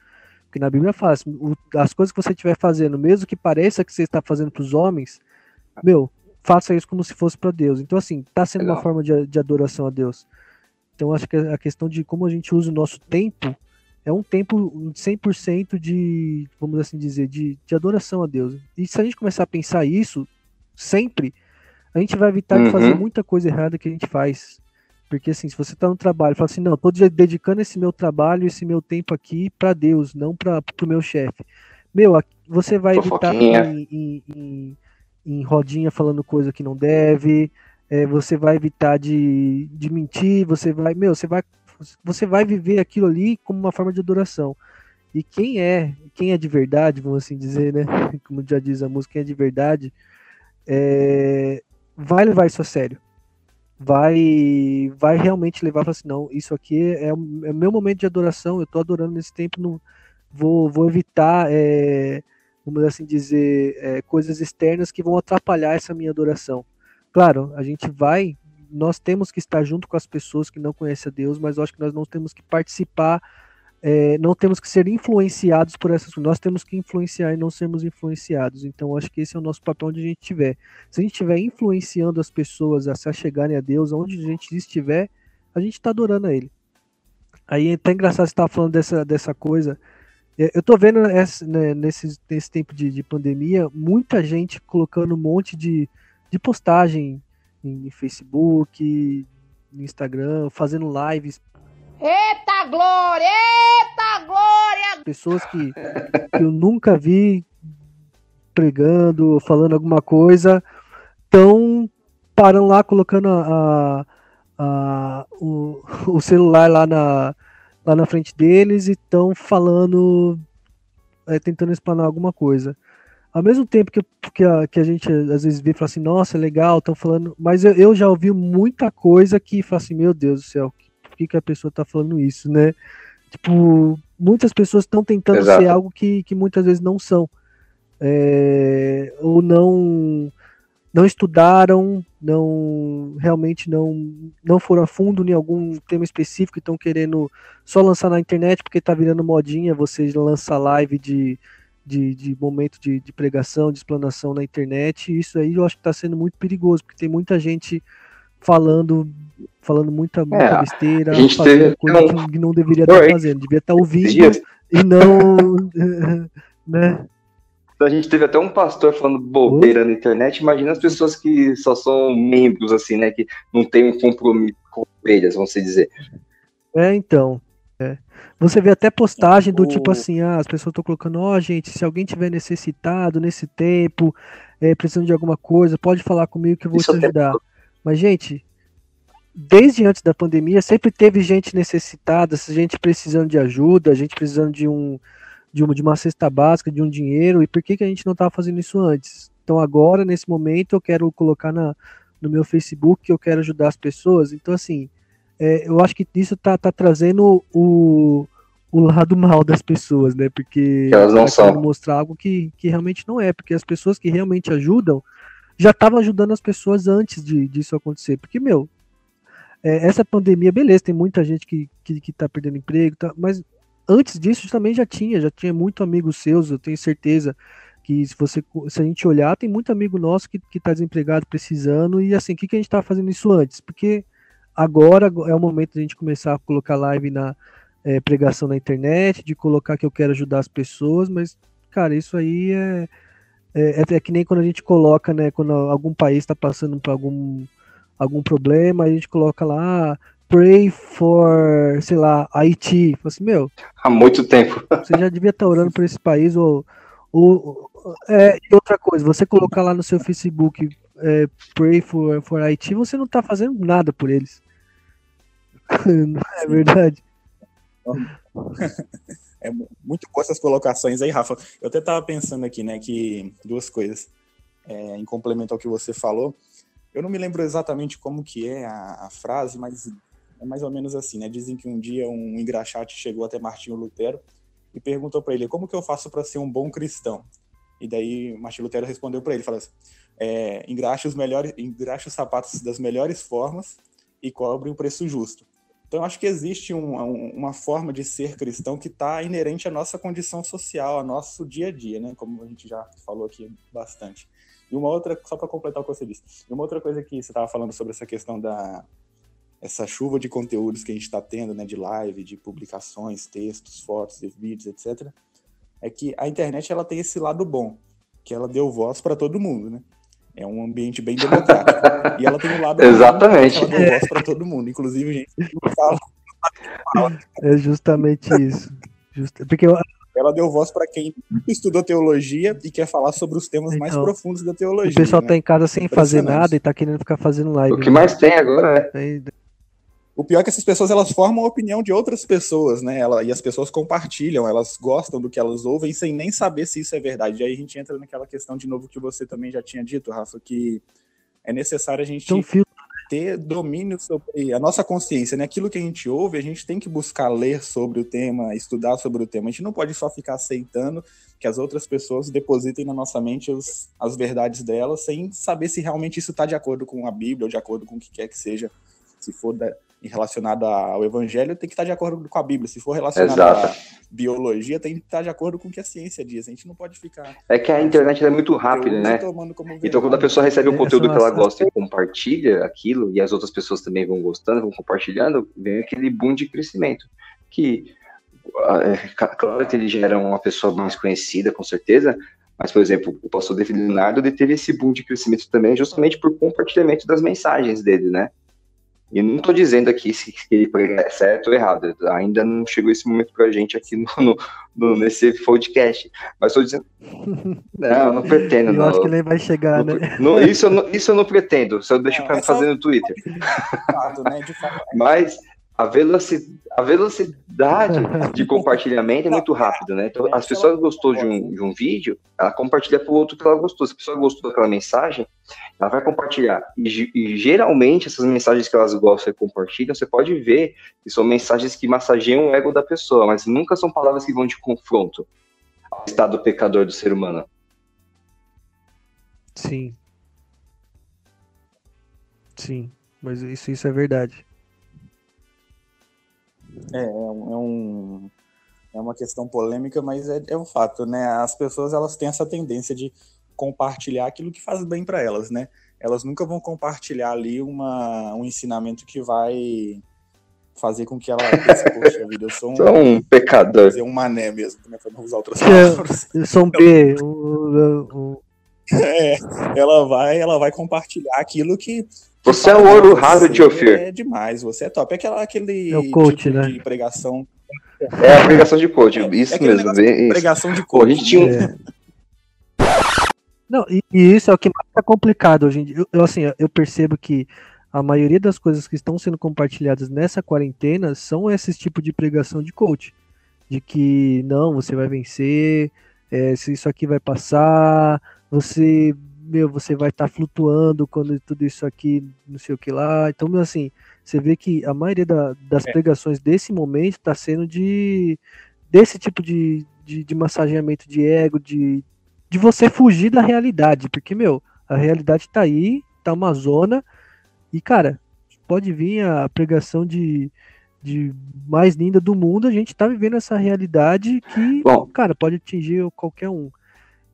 Porque na Bíblia fala, assim, o, as coisas que você estiver fazendo, mesmo que pareça que você está fazendo para os homens, meu, faça isso como se fosse para Deus. Então, assim, está sendo Legal. uma forma de, de adoração a Deus. Então, acho que a questão de como a gente usa o nosso tempo é um tempo 100% de, vamos assim dizer, de, de adoração a Deus. E se a gente começar a pensar isso sempre, a gente vai evitar uhum. de fazer uhum. muita coisa errada que a gente faz. Porque assim, se você está no trabalho, fala assim, não, estou dedicando esse meu trabalho, esse meu tempo aqui para Deus, não para o meu chefe. Meu, você vai evitar em, em, em, em, rodinha falando coisa que não deve, é, você vai evitar de, de mentir, você vai, meu, você vai, você vai viver aquilo ali como uma forma de adoração. E quem é, quem é de verdade, vamos assim dizer, né? Como já diz a música, quem é de verdade, é, vai levar isso a sério. Vai vai realmente levar para assim, não, isso aqui é é o, meu momento de adoração, eu estou adorando nesse tempo, não, vou, vou evitar, é, vamos assim dizer, é, coisas externas que vão atrapalhar essa minha adoração. Claro, a gente vai, nós temos que estar junto com as pessoas que não conhecem a Deus, mas eu acho que nós não temos que participar é, não temos que ser influenciados por essas coisas, nós temos que influenciar e não sermos influenciados. Então, acho que esse é o nosso papel onde a gente estiver. Se a gente estiver influenciando as pessoas a se achegarem a Deus, onde a gente estiver, a gente está adorando a Ele. Aí é até engraçado você estar falando dessa, dessa coisa. É, eu estou vendo essa, né, nesse, nesse tempo de, de, pandemia muita gente colocando um monte de, de postagem em Facebook, no Instagram, fazendo lives Eita glória! Eita glória! Pessoas que, que eu nunca vi pregando, falando alguma coisa, estão parando lá, colocando a, a, o, o celular lá na, lá na frente deles e estão falando é, tentando explanar alguma coisa. Ao mesmo tempo que, que, a, que a gente às vezes vê e fala assim, nossa, é legal, estão falando. Mas eu, eu, já ouvi muita coisa que fala assim, meu Deus do céu, por que, que a pessoa está falando isso, né? Tipo, muitas pessoas estão tentando Exato. ser algo que, que muitas vezes não são. É, ou não não estudaram, não realmente não não foram a fundo em algum tema específico e estão querendo só lançar na internet porque está virando modinha você lançar live de, de, de momento de, de, pregação, de explanação na internet. isso aí eu acho que está sendo muito perigoso, porque tem muita gente falando falando muita, muita é, besteira, fazendo teve, coisa não, que não deveria estar tá fazendo, devia estar tá ouvindo e não né? Então a gente teve até um pastor falando bobeira na internet. Imagina as pessoas que só são membros, assim, né? Que não tem um compromisso com ovelhas, vamos dizer. É, então. É. Você vê até postagem do tipo assim, ah, as pessoas estão colocando, ó, oh, gente, se alguém tiver necessitado nesse tempo, é, precisando de alguma coisa, pode falar comigo que eu vou Isso te ajudar. Mas, gente, desde antes da pandemia, sempre teve gente necessitada, gente precisando de ajuda, gente precisando de um, de uma, de uma cesta básica, de um dinheiro, e por que, que a gente não estava fazendo isso antes? Então agora, nesse momento, eu quero colocar na, no meu Facebook que eu quero ajudar as pessoas. Então, assim, é, eu acho que isso tá, tá trazendo o, o lado mal das pessoas, né? Porque elas não tá são. mostrar algo que, que realmente não é, porque as pessoas que realmente ajudam já estavam ajudando as pessoas antes de, disso acontecer. Porque, meu, é, essa pandemia, beleza, tem muita gente que, que, que tá perdendo emprego, tá, mas antes disso também já tinha, já tinha muito amigos seus, eu tenho certeza que se você se a gente olhar, tem muito amigo nosso que, que tá desempregado, precisando, e assim, o que, que a gente tá fazendo isso antes? Porque agora é o momento de a gente começar a colocar live na é, pregação na internet, de colocar que eu quero ajudar as pessoas, mas, cara, isso aí é, é, é, é que nem quando a gente coloca, né, quando algum país está passando por algum, algum problema, a gente coloca lá, ah, pray for, sei lá, Haiti. Falei assim, meu. Há muito tempo. Você já devia estar orando por esse país. Ou, ou, é, e outra coisa, você colocar lá no seu Facebook é, pray for, for Haiti, você não está fazendo nada por eles. Não é verdade? É muito boa essas colocações aí, Rafa. Eu até estava pensando aqui, né, que duas coisas. É, em complemento ao que você falou, eu não me lembro exatamente como que é a, a frase, mas é mais ou menos assim, né? Dizem que um dia um engraxate chegou até Martinho Lutero e perguntou para ele como que eu faço para ser um bom cristão. E daí Martinho Lutero respondeu para ele, falou assim, é, os melhores, engraxe os sapatos das melhores formas e cobre o preço justo. Então, eu acho que existe um, um, uma forma de ser cristão que está inerente à nossa condição social, ao nosso dia a dia, né? Como a gente já falou aqui bastante. E uma outra, só para completar o que você disse, e uma outra coisa que você estava falando sobre essa questão da, essa chuva de conteúdos que a gente está tendo, né, de live, de publicações, textos, fotos, vídeos, etc., é que a internet ela tem esse lado bom, que ela deu voz para todo mundo, né? É um ambiente bem democrático. e ela tem um lado Exatamente. Bom, ela deu voz para todo mundo, inclusive gente que fala. É justamente isso. Just... Porque eu... ela deu voz para quem estudou teologia e quer falar sobre os temas então, mais profundos da teologia. O pessoal né? tá em casa sem fazer nada e tá querendo ficar fazendo live. O que mais tem agora é. O pior é que essas pessoas elas formam a opinião de outras pessoas, né? Ela, e as pessoas compartilham, elas gostam do que elas ouvem sem nem saber se isso é verdade. E aí a gente entra naquela questão de novo que você também já tinha dito, Rafa, que é necessário a gente então, ter domínio sobre a nossa consciência, né? Aquilo que a gente ouve, a gente tem que buscar ler sobre o tema, estudar sobre o tema. A gente não pode só ficar aceitando que as outras pessoas depositem na nossa mente os, as verdades delas sem saber se realmente isso está de acordo com a Bíblia ou de acordo com o que quer que seja. Se for da, relacionado ao evangelho tem que estar de acordo com a Bíblia. Se for relacionado Exato. à biologia, tem que estar de acordo com o que a ciência diz. A gente não pode ficar. É que a internet é muito rápida, né? Então, quando a pessoa recebe o conteúdo que ela gosta e compartilha aquilo, e as outras pessoas também vão gostando, vão compartilhando, vem aquele boom de crescimento. Que, é, claro que ele gera uma pessoa mais conhecida, com certeza, mas, por exemplo, o pastor David Leonardo teve esse boom de crescimento também justamente por compartilhamento das mensagens dele, né? E não estou dizendo aqui se, ele é certo ou errado, ainda não chegou esse momento para a gente aqui no, no, no, nesse podcast. Mas estou dizendo. Não, não pretendo. Eu não, acho que ele vai chegar, não, né? Não, isso, eu não, isso eu não pretendo, só deixo para fazer no Twitter. Né, mas, a, velocidade, a velocidade de compartilhamento é muito rápido, né? Então, as pessoas gostou de um, de um vídeo, ela compartilha para o outro que ela gostou. Se a pessoa gostou daquela mensagem, ela vai compartilhar. E, e, geralmente, essas mensagens que elas gostam e compartilham, você pode ver que são mensagens que massageiam o ego da pessoa, mas nunca são palavras que vão de confronto ao estado pecador do ser humano. Sim. Sim, mas isso, isso é verdade. É, é, um, é uma questão polêmica, mas é, é um fato, né? As pessoas elas têm essa tendência de compartilhar aquilo que faz bem para elas, né? Elas nunca vão compartilhar ali uma, um ensinamento que vai fazer com que ela pense, poxa vida, eu sou um, sou um pecador. um mané mesmo, né? Pra não usar outras palavras. Eu sou um B, um, um... É, ela vai, ela vai compartilhar aquilo que você é o ouro raro de Ofir. É demais, você é top. É aquela, aquele é o coach, tipo né? de pregação. É a pregação de coach, é, isso é mesmo. Bem, pregação de coach. Pô, a gente tinha é. Não, e, e, isso é o que mais tá complicado hoje em dia. Eu, eu, assim, eu percebo que a maioria das coisas que estão sendo compartilhadas nessa quarentena são esses tipos de pregação de coach. De que não, você vai vencer, é, se isso aqui vai passar, você meu, você vai estar tá flutuando quando tudo isso aqui, não sei o que lá. Então, assim, você vê que a maioria da, das é. pregações desse momento está sendo de desse tipo de, de, de, massageamento de ego, de, de você fugir da realidade, porque, meu, a realidade está aí, tá uma zona, e, cara, pode vir a pregação de, de mais linda do mundo, a gente tá vivendo essa realidade que, Bom, cara, pode atingir qualquer um.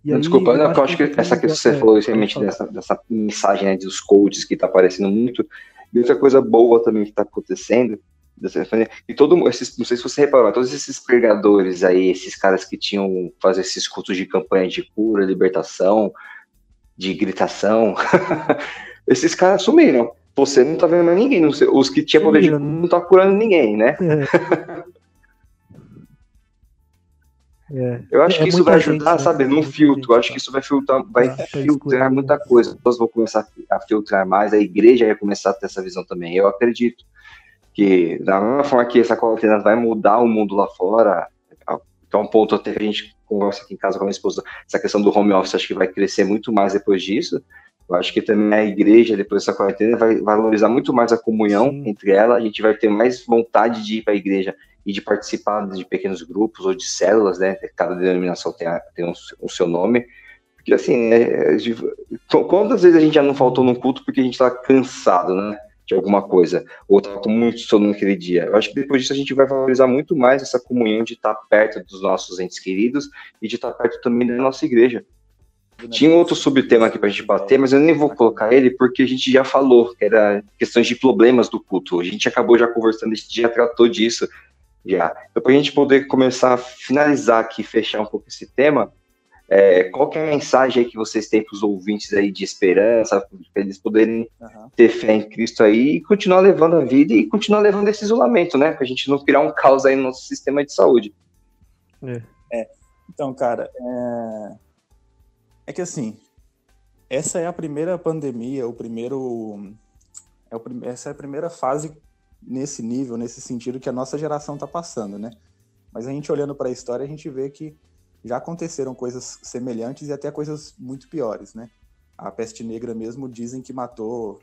Aí, Desculpa, eu, acho, eu acho que, que essa que você é, falou, realmente, dessa, dessa mensagem né, dos coaches que está aparecendo muito, e outra coisa boa também que está acontecendo, e todo esses, não sei se você reparou, todos esses pregadores aí, esses caras que tinham fazer esses cultos de campanha de cura, libertação, de gritação, esses caras sumiram. Você não tá vendo mais ninguém, sei, os que tinham poder de não tá curando ninguém, né? É. É. Eu acho é que isso vai ajudar, gente, sabe, né? num filtro. Eu acho que isso vai filtrar, vai é, filtrar muita coisa. As pessoas vão começar a filtrar mais, a igreja vai começar a ter essa visão também. Eu acredito que, da mesma forma que essa quarentena vai mudar o mundo lá fora, que é um ponto até que a gente conversa aqui em casa com a minha esposa, essa questão do home office, acho que vai crescer muito mais depois disso. Eu acho que também a igreja, depois dessa quarentena, vai valorizar muito mais a comunhão Sim. entre ela. A gente vai ter mais vontade de ir para a igreja e de participar de pequenos grupos ou de células, né? Cada denominação tem, a, tem um, o seu nome. Porque, assim, é, é, quantas vezes a gente já não faltou num culto porque a gente estava cansado, né? De alguma coisa, ou estava com muito sono naquele dia. Eu acho que depois disso a gente vai valorizar muito mais essa comunhão de estar perto dos nossos entes queridos e de estar perto também da nossa igreja. Tinha outro subtema aqui para a gente bater, mas eu nem vou colocar ele porque a gente já falou, que era questões de problemas do culto. A gente acabou já conversando, a gente já tratou disso já. Então, para a gente poder começar a finalizar aqui, fechar um pouco esse tema, é, qual que é a mensagem que vocês têm para os ouvintes aí de esperança, para eles poderem uhum. ter fé em Cristo aí e continuar levando a vida e continuar levando esse isolamento, né? Para a gente não criar um caos aí no nosso sistema de saúde. É. é. Então, cara, é... é que assim, essa é a primeira pandemia, o primeiro. É o prim... Essa é a primeira fase nesse nível, nesse sentido que a nossa geração está passando, né? Mas a gente olhando para a história, a gente vê que já aconteceram coisas semelhantes e até coisas muito piores, né? A peste negra mesmo dizem que matou.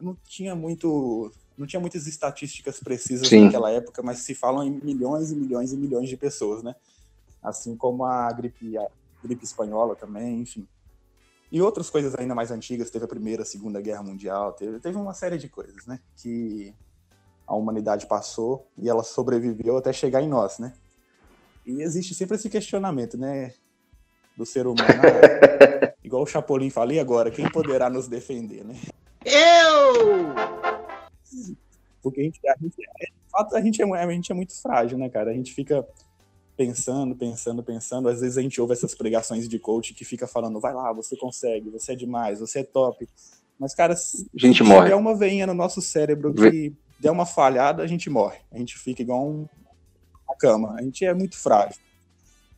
Não tinha muito, não tinha muitas estatísticas precisas Sim. naquela época, mas se falam em milhões e milhões e milhões de pessoas, né? Assim como a gripe, a gripe espanhola também, enfim. E outras coisas ainda mais antigas, teve a Primeira, a Segunda Guerra Mundial, teve, teve uma série de coisas, né? Que a humanidade passou e ela sobreviveu até chegar em nós, né? E existe sempre esse questionamento, né? Do ser humano. Ah, igual o Chapolin falei agora, quem poderá nos defender, né? Eu! Porque a gente, a gente, de fato, a gente, é, a gente é muito frágil, né, cara? A gente fica pensando, pensando, pensando. Às vezes a gente ouve essas pregações de coach que fica falando, vai lá, você consegue, você é demais, você é top. Mas, cara, se a gente morre. tiver uma veinha no nosso cérebro que der uma falhada, a gente morre. A gente fica igual um, uma cama. A gente é muito frágil.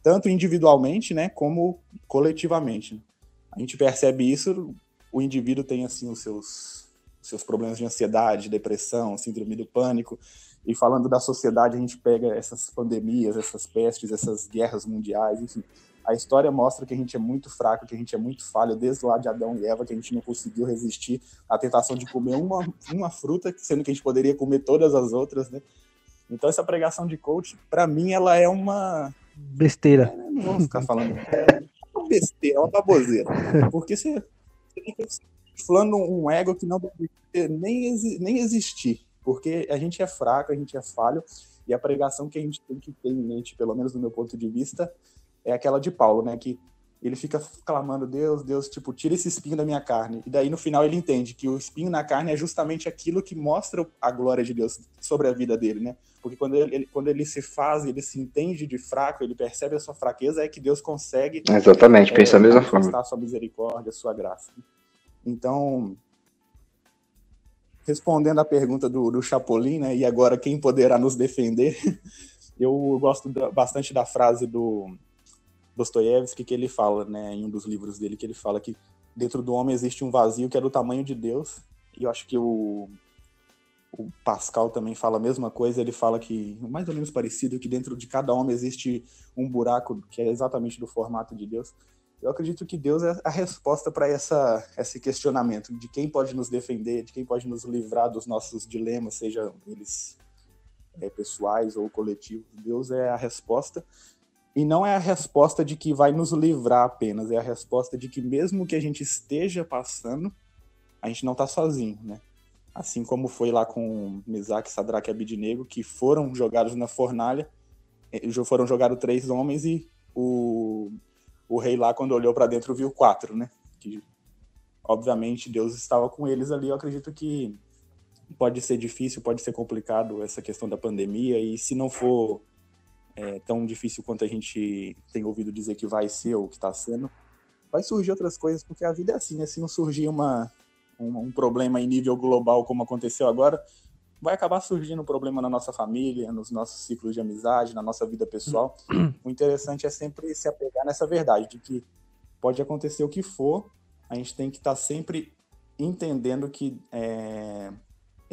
Tanto individualmente, né, como coletivamente. A gente percebe isso, o indivíduo tem, assim, os seus, seus problemas de ansiedade, depressão, síndrome do pânico, E falando da sociedade, a gente pega essas pandemias, essas pestes, essas guerras mundiais, enfim. A história mostra que a gente é muito fraco, que a gente é muito falho, desde lá de Adão e Eva, que a gente não conseguiu resistir à tentação de comer uma, uma fruta, sendo que a gente poderia comer todas as outras, né? Então essa pregação de coach, para mim, ela é uma besteira. É, não vamos ficar falando uma besteira, é uma baboseira, porque você, você fica inflando um ego que não deve nem, nem existir porque a gente é fraco, a gente é falho, e a pregação que a gente tem que ter em mente, pelo menos do meu ponto de vista, é aquela de Paulo, né? Que ele fica clamando, Deus, Deus, tipo, tira esse espinho da minha carne. E daí no final ele entende que o espinho na carne é justamente aquilo que mostra a glória de Deus sobre a vida dele, né? Porque quando ele, quando ele se faz, ele se entende de fraco, ele percebe a sua fraqueza, é que Deus consegue. Exatamente, é, pensa a mesma forma. a sua misericórdia, a sua graça. Então, respondendo à pergunta do, do Chapolin, né, e agora quem poderá nos defender, eu gosto da, bastante da frase do Dostoiévski que ele fala, né, em um dos livros dele, que ele fala que dentro do homem existe um vazio que é do tamanho de Deus, e eu acho que o, o Pascal também fala a mesma coisa, ele fala que, mais ou menos parecido, que dentro de cada homem existe um buraco que é exatamente do formato de Deus, eu acredito que Deus é a resposta para essa esse questionamento de quem pode nos defender, de quem pode nos livrar dos nossos dilemas, sejam eles é, pessoais ou coletivos. Deus é a resposta e não é a resposta de que vai nos livrar apenas, é a resposta de que mesmo que a gente esteja passando, a gente não está sozinho, né? Assim como foi lá com Mesaque, Sadraque e Abidinego, que foram jogados na fornalha, eh, foram jogados três homens e o o rei lá, quando olhou para dentro, viu quatro, né? Que, obviamente, Deus estava com eles ali. Eu acredito que pode ser difícil, pode ser complicado essa questão da pandemia, e se não for é, tão difícil quanto a gente tem ouvido dizer que vai ser ou que está sendo, vai surgir outras coisas, porque a vida é assim, né? Se não surgir uma, um, um problema em nível global como aconteceu agora, vai acabar surgindo um problema na nossa família, nos nossos ciclos de amizade, na nossa vida pessoal. O interessante é sempre se apegar nessa verdade de que pode acontecer o que for, a gente tem que estar tá sempre entendendo que é,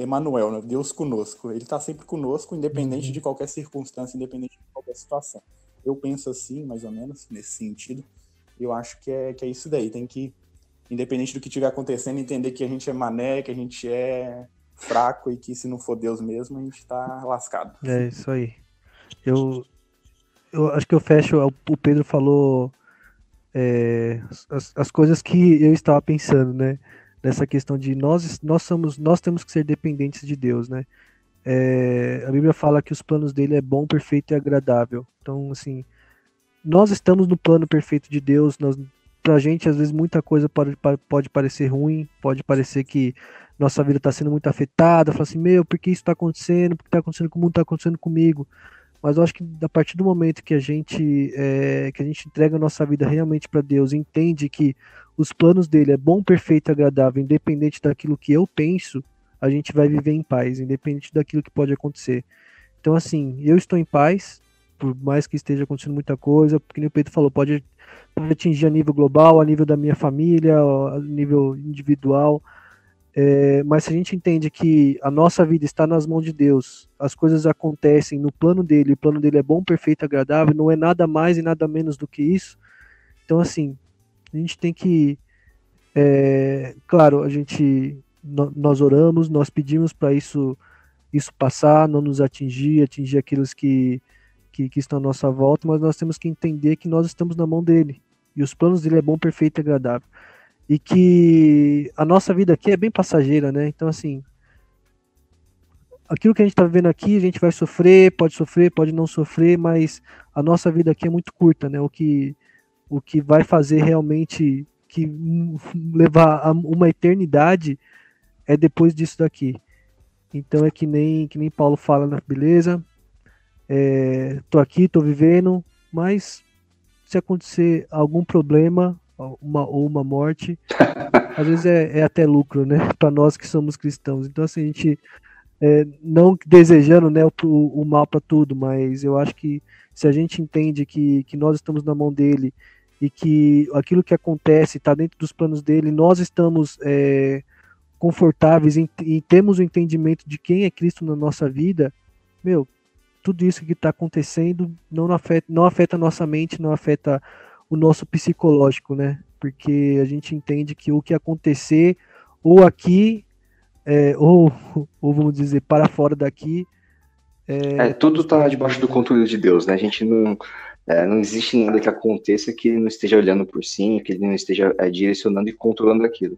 Emmanuel, né? Deus conosco, ele está sempre conosco, independente uhum. de qualquer circunstância, independente de qualquer situação. Eu penso assim, mais ou menos, nesse sentido. Eu acho que é, que é isso daí. Tem que, independente do que estiver acontecendo, entender que a gente é mané, que a gente é fraco e que se não for Deus mesmo, a gente tá lascado. É isso aí. Eu, eu acho que eu fecho. O Pedro falou é, as, as coisas que eu estava pensando, né? Nessa questão de nós, nós somos, nós temos que ser dependentes de Deus, né? É, a Bíblia fala que os planos dele é bom, perfeito e agradável. Então, assim, nós estamos no plano perfeito de Deus. Nós, pra gente, às vezes, muita coisa pode, pode parecer ruim, pode parecer que nossa vida está sendo muito afetada, fala assim, meu, por que isso está acontecendo? Por que está acontecendo com o mundo está acontecendo comigo? Mas eu acho que a partir do momento que a gente é, que a gente entrega a nossa vida realmente para Deus, entende que os planos dele é bom, perfeito agradável, independente daquilo que eu penso, a gente vai viver em paz, independente daquilo que pode acontecer. Então, assim, eu estou em paz, por mais que esteja acontecendo muita coisa, porque o Pedro falou, pode, pode atingir a nível global, a nível da minha família, a nível individual, é, mas se a gente entende que a nossa vida está nas mãos de Deus, as coisas acontecem no plano dele, o plano dele é bom, perfeito, agradável, não é nada mais e nada menos do que isso. Então, assim, a gente tem que. É, claro, a gente. Nós oramos, nós pedimos para isso isso passar, não nos atingir, atingir aqueles que, que, que estão à nossa volta, mas nós temos que entender que nós estamos na mão dele. E os planos dele é bom, perfeito e agradável e que a nossa vida aqui é bem passageira, né? Então, assim, aquilo que a gente está vivendo aqui, a gente vai sofrer, pode sofrer, pode não sofrer, mas a nossa vida aqui é muito curta, né? O que, o que vai fazer realmente que levar uma eternidade é depois disso daqui. Então é que nem que nem Paulo fala na beleza. É, tô aqui, tô vivendo, mas se acontecer algum problema, uma, ou uma morte, às vezes é, é até lucro, né? Para nós que somos cristãos. Então, assim, a gente é, não desejando né, o, o mal para tudo, mas eu acho que se a gente entende que, que nós estamos na mão dele e que aquilo que acontece está dentro dos planos dele, nós estamos é, confortáveis e temos o entendimento de quem é Cristo na nossa vida, meu, tudo isso que está acontecendo não afeta, não afeta a nossa mente, não afeta o nosso psicológico, né? Porque a gente entende que o que acontecer ou aqui, é, ou, ou vamos dizer, para fora daqui. É, é tudo está debaixo do controle de Deus, né? A gente não. É, não existe nada que aconteça que ele não esteja olhando por cima, que ele não esteja é, direcionando e controlando aquilo.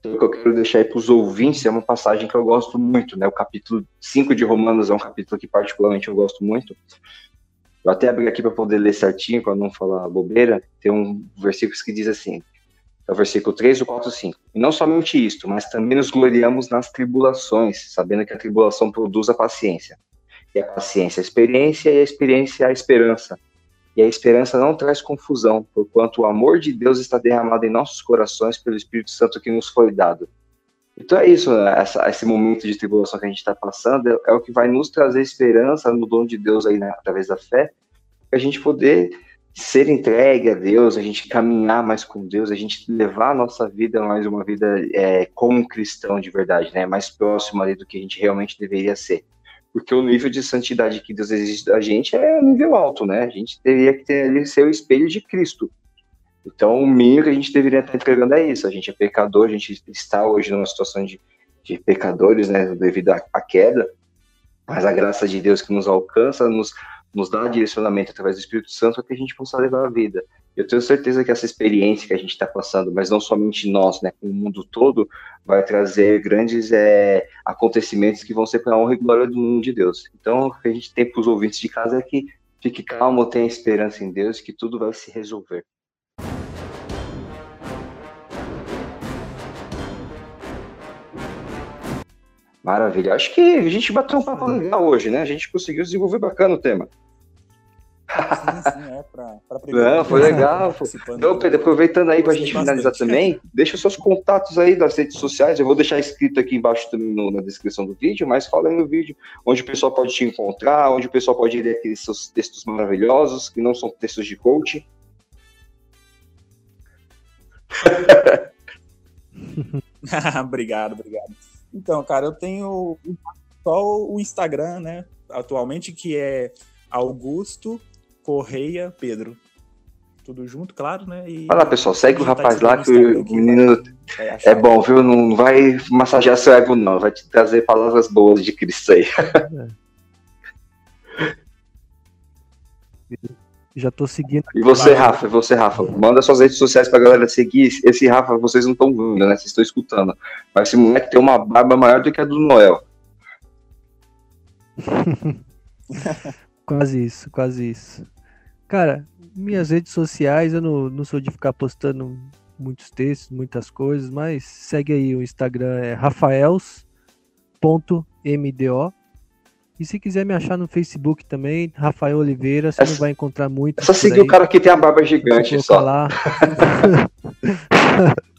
Então, o que eu quero deixar aí para os ouvintes é uma passagem que eu gosto muito, né? O capítulo 5 de Romanos é um capítulo que particularmente eu gosto muito. Eu até abri aqui para poder ler certinho, para não falar bobeira. Tem um versículo que diz assim: é o versículo 3, o 4, 5. E não somente isto, mas também nos gloriamos nas tribulações, sabendo que a tribulação produz a paciência. E a paciência a experiência, e a experiência a esperança. E a esperança não traz confusão, porquanto o amor de Deus está derramado em nossos corações pelo Espírito Santo que nos foi dado. Então é isso, né? Essa, esse momento de tribulação que a gente está passando é, é, o que vai nos trazer esperança no dom de Deus aí, né, através da fé, para a gente poder ser entregue a Deus, a gente caminhar mais com Deus, a gente levar a nossa vida mais uma vida é, como um cristão de verdade, né? Mais próximo ali do que a gente realmente deveria ser. Porque o nível de santidade que Deus exige da gente é nível alto, né? A gente teria que ter ali ser o espelho de Cristo. Então, o mínimo que a gente deveria estar entregando é isso. A gente é pecador, a gente está hoje numa situação de, de pecadores, né? Devido à, à queda. Mas a graça de Deus que nos alcança, nos nos dá direcionamento através do Espírito Santo para que a gente possa levar a vida. Eu tenho certeza que essa experiência que a gente está passando, mas não somente nós, né, o mundo todo, vai trazer grandes é, acontecimentos que vão ser para a honra e glória do mundo de Deus. Então, o que a gente tem para os ouvintes de casa é que fique calmo, tenha esperança em Deus, que tudo vai se resolver. Maravilha. Acho que a gente bateu um papo legal hoje, né? A gente conseguiu desenvolver bacana o tema. Sim, sim, é pra, pra Não, foi legal. Então, Pedro, aproveitando aí para a gente finalizar também, deixa os seus contatos aí das redes sociais. Eu vou deixar escrito aqui embaixo também no, na descrição do vídeo, mas fala aí no vídeo onde o pessoal pode te encontrar, onde o pessoal pode ler aqueles seus textos maravilhosos, que não são textos de coach. obrigado, obrigado. Então, cara, eu tenho só o Instagram, né? Atualmente, que é Augusto Correia Pedro. Tudo junto, claro, né? E Olha lá, pessoal, segue o rapaz lá que o menino é bom, viu? Não vai massagear seu ego, não. Vai te trazer palavras boas de Cristo aí. Já tô seguindo. E você, Rafa, e você, Rafa, manda suas redes sociais pra galera seguir. Esse Rafa, vocês não estão vendo, né? Vocês estão escutando. Mas esse moleque tem uma barba maior do que a do Noel. quase isso, quase isso. Cara, minhas redes sociais, eu não, não sou de ficar postando muitos textos, muitas coisas, mas segue aí o Instagram, é rafaels.mdo e se quiser me achar no Facebook também, Rafael Oliveira, você Essa... não vai encontrar muito. É só seguir o cara que tem a barba gigante só. Lá.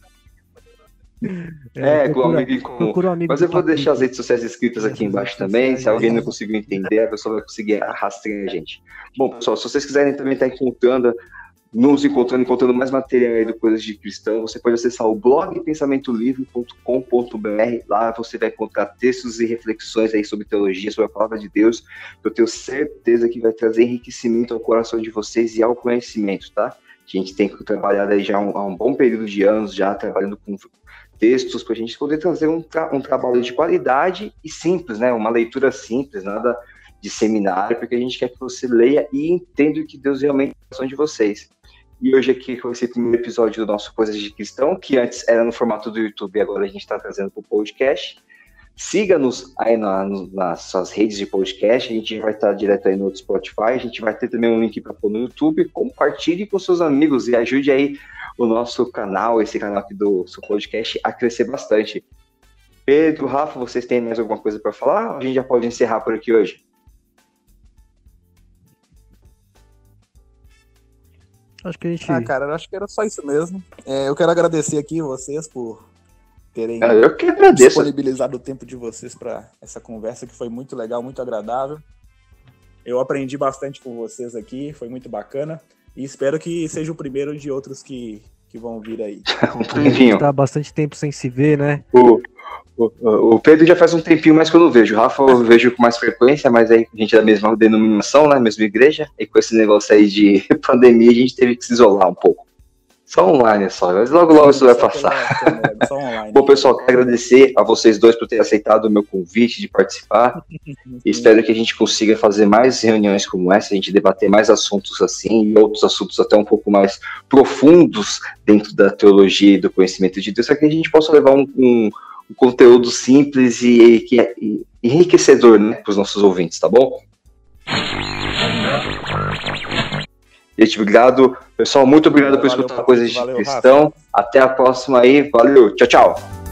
É, é com um amigo comum. Um amigo Mas eu vou deixar as redes sociais escritas aqui embaixo também. Se alguém não conseguiu entender, a pessoa vai conseguir arrastar a gente. Bom, pessoal, se vocês quiserem também estar encontrando nos encontrando, encontrando mais material aí do Coisas de Cristão, você pode acessar o blog pensamentolivre.com.br. Lá você vai encontrar textos e reflexões aí sobre teologia, sobre a palavra de Deus. Eu tenho certeza que vai trazer enriquecimento ao coração de vocês e ao conhecimento, tá? A gente tem trabalhado aí já há um bom período de anos, já trabalhando com textos para a gente poder trazer um, tra um trabalho de qualidade e simples, né? Uma leitura simples, nada de seminário, porque a gente quer que você leia e entenda o que Deus realmente é de vocês. E hoje aqui com esse primeiro episódio do nosso Coisas de Cristão, que antes era no formato do YouTube agora a gente está trazendo para o podcast. Siga-nos aí na, nas suas redes de podcast, a gente vai estar direto aí no Spotify, a gente vai ter também um link para pôr no YouTube. Compartilhe com seus amigos e ajude aí o nosso canal, esse canal aqui do seu podcast, a crescer bastante. Pedro, Rafa, vocês têm mais alguma coisa para falar? A gente já pode encerrar por aqui hoje. Acho que a gente. Ah, cara, acho que era só isso mesmo. É, eu quero agradecer aqui vocês por terem ah, eu que agradeço. disponibilizado o tempo de vocês para essa conversa que foi muito legal, muito agradável. Eu aprendi bastante com vocês aqui, foi muito bacana. E espero que seja o primeiro de outros que, que vão vir aí. um tá bastante tempo sem se ver, né? O, O, o, Pedro já faz um tempinho mais que eu não vejo. O Rafa eu vejo com mais frequência, mas aí a gente é da mesma denominação, né? Mesma igreja. E com esse negócio aí de pandemia, a gente teve que se isolar um pouco. Só online só, mas logo logo isso vai passar. Bom, pessoal, quero agradecer a vocês dois por terem aceitado o meu convite de participar. espero que a gente consiga fazer mais reuniões como essa, a gente debater mais assuntos assim e outros assuntos até um pouco mais profundos dentro da teologia e do conhecimento de Deus, para que a gente possa levar um, um, um conteúdo simples e, e, e enriquecedor né, para os nossos ouvintes, tá bom? Gente, obrigado. Pessoal, muito obrigado por escutar coisas de questão. Até a próxima aí. Valeu. Tchau, tchau.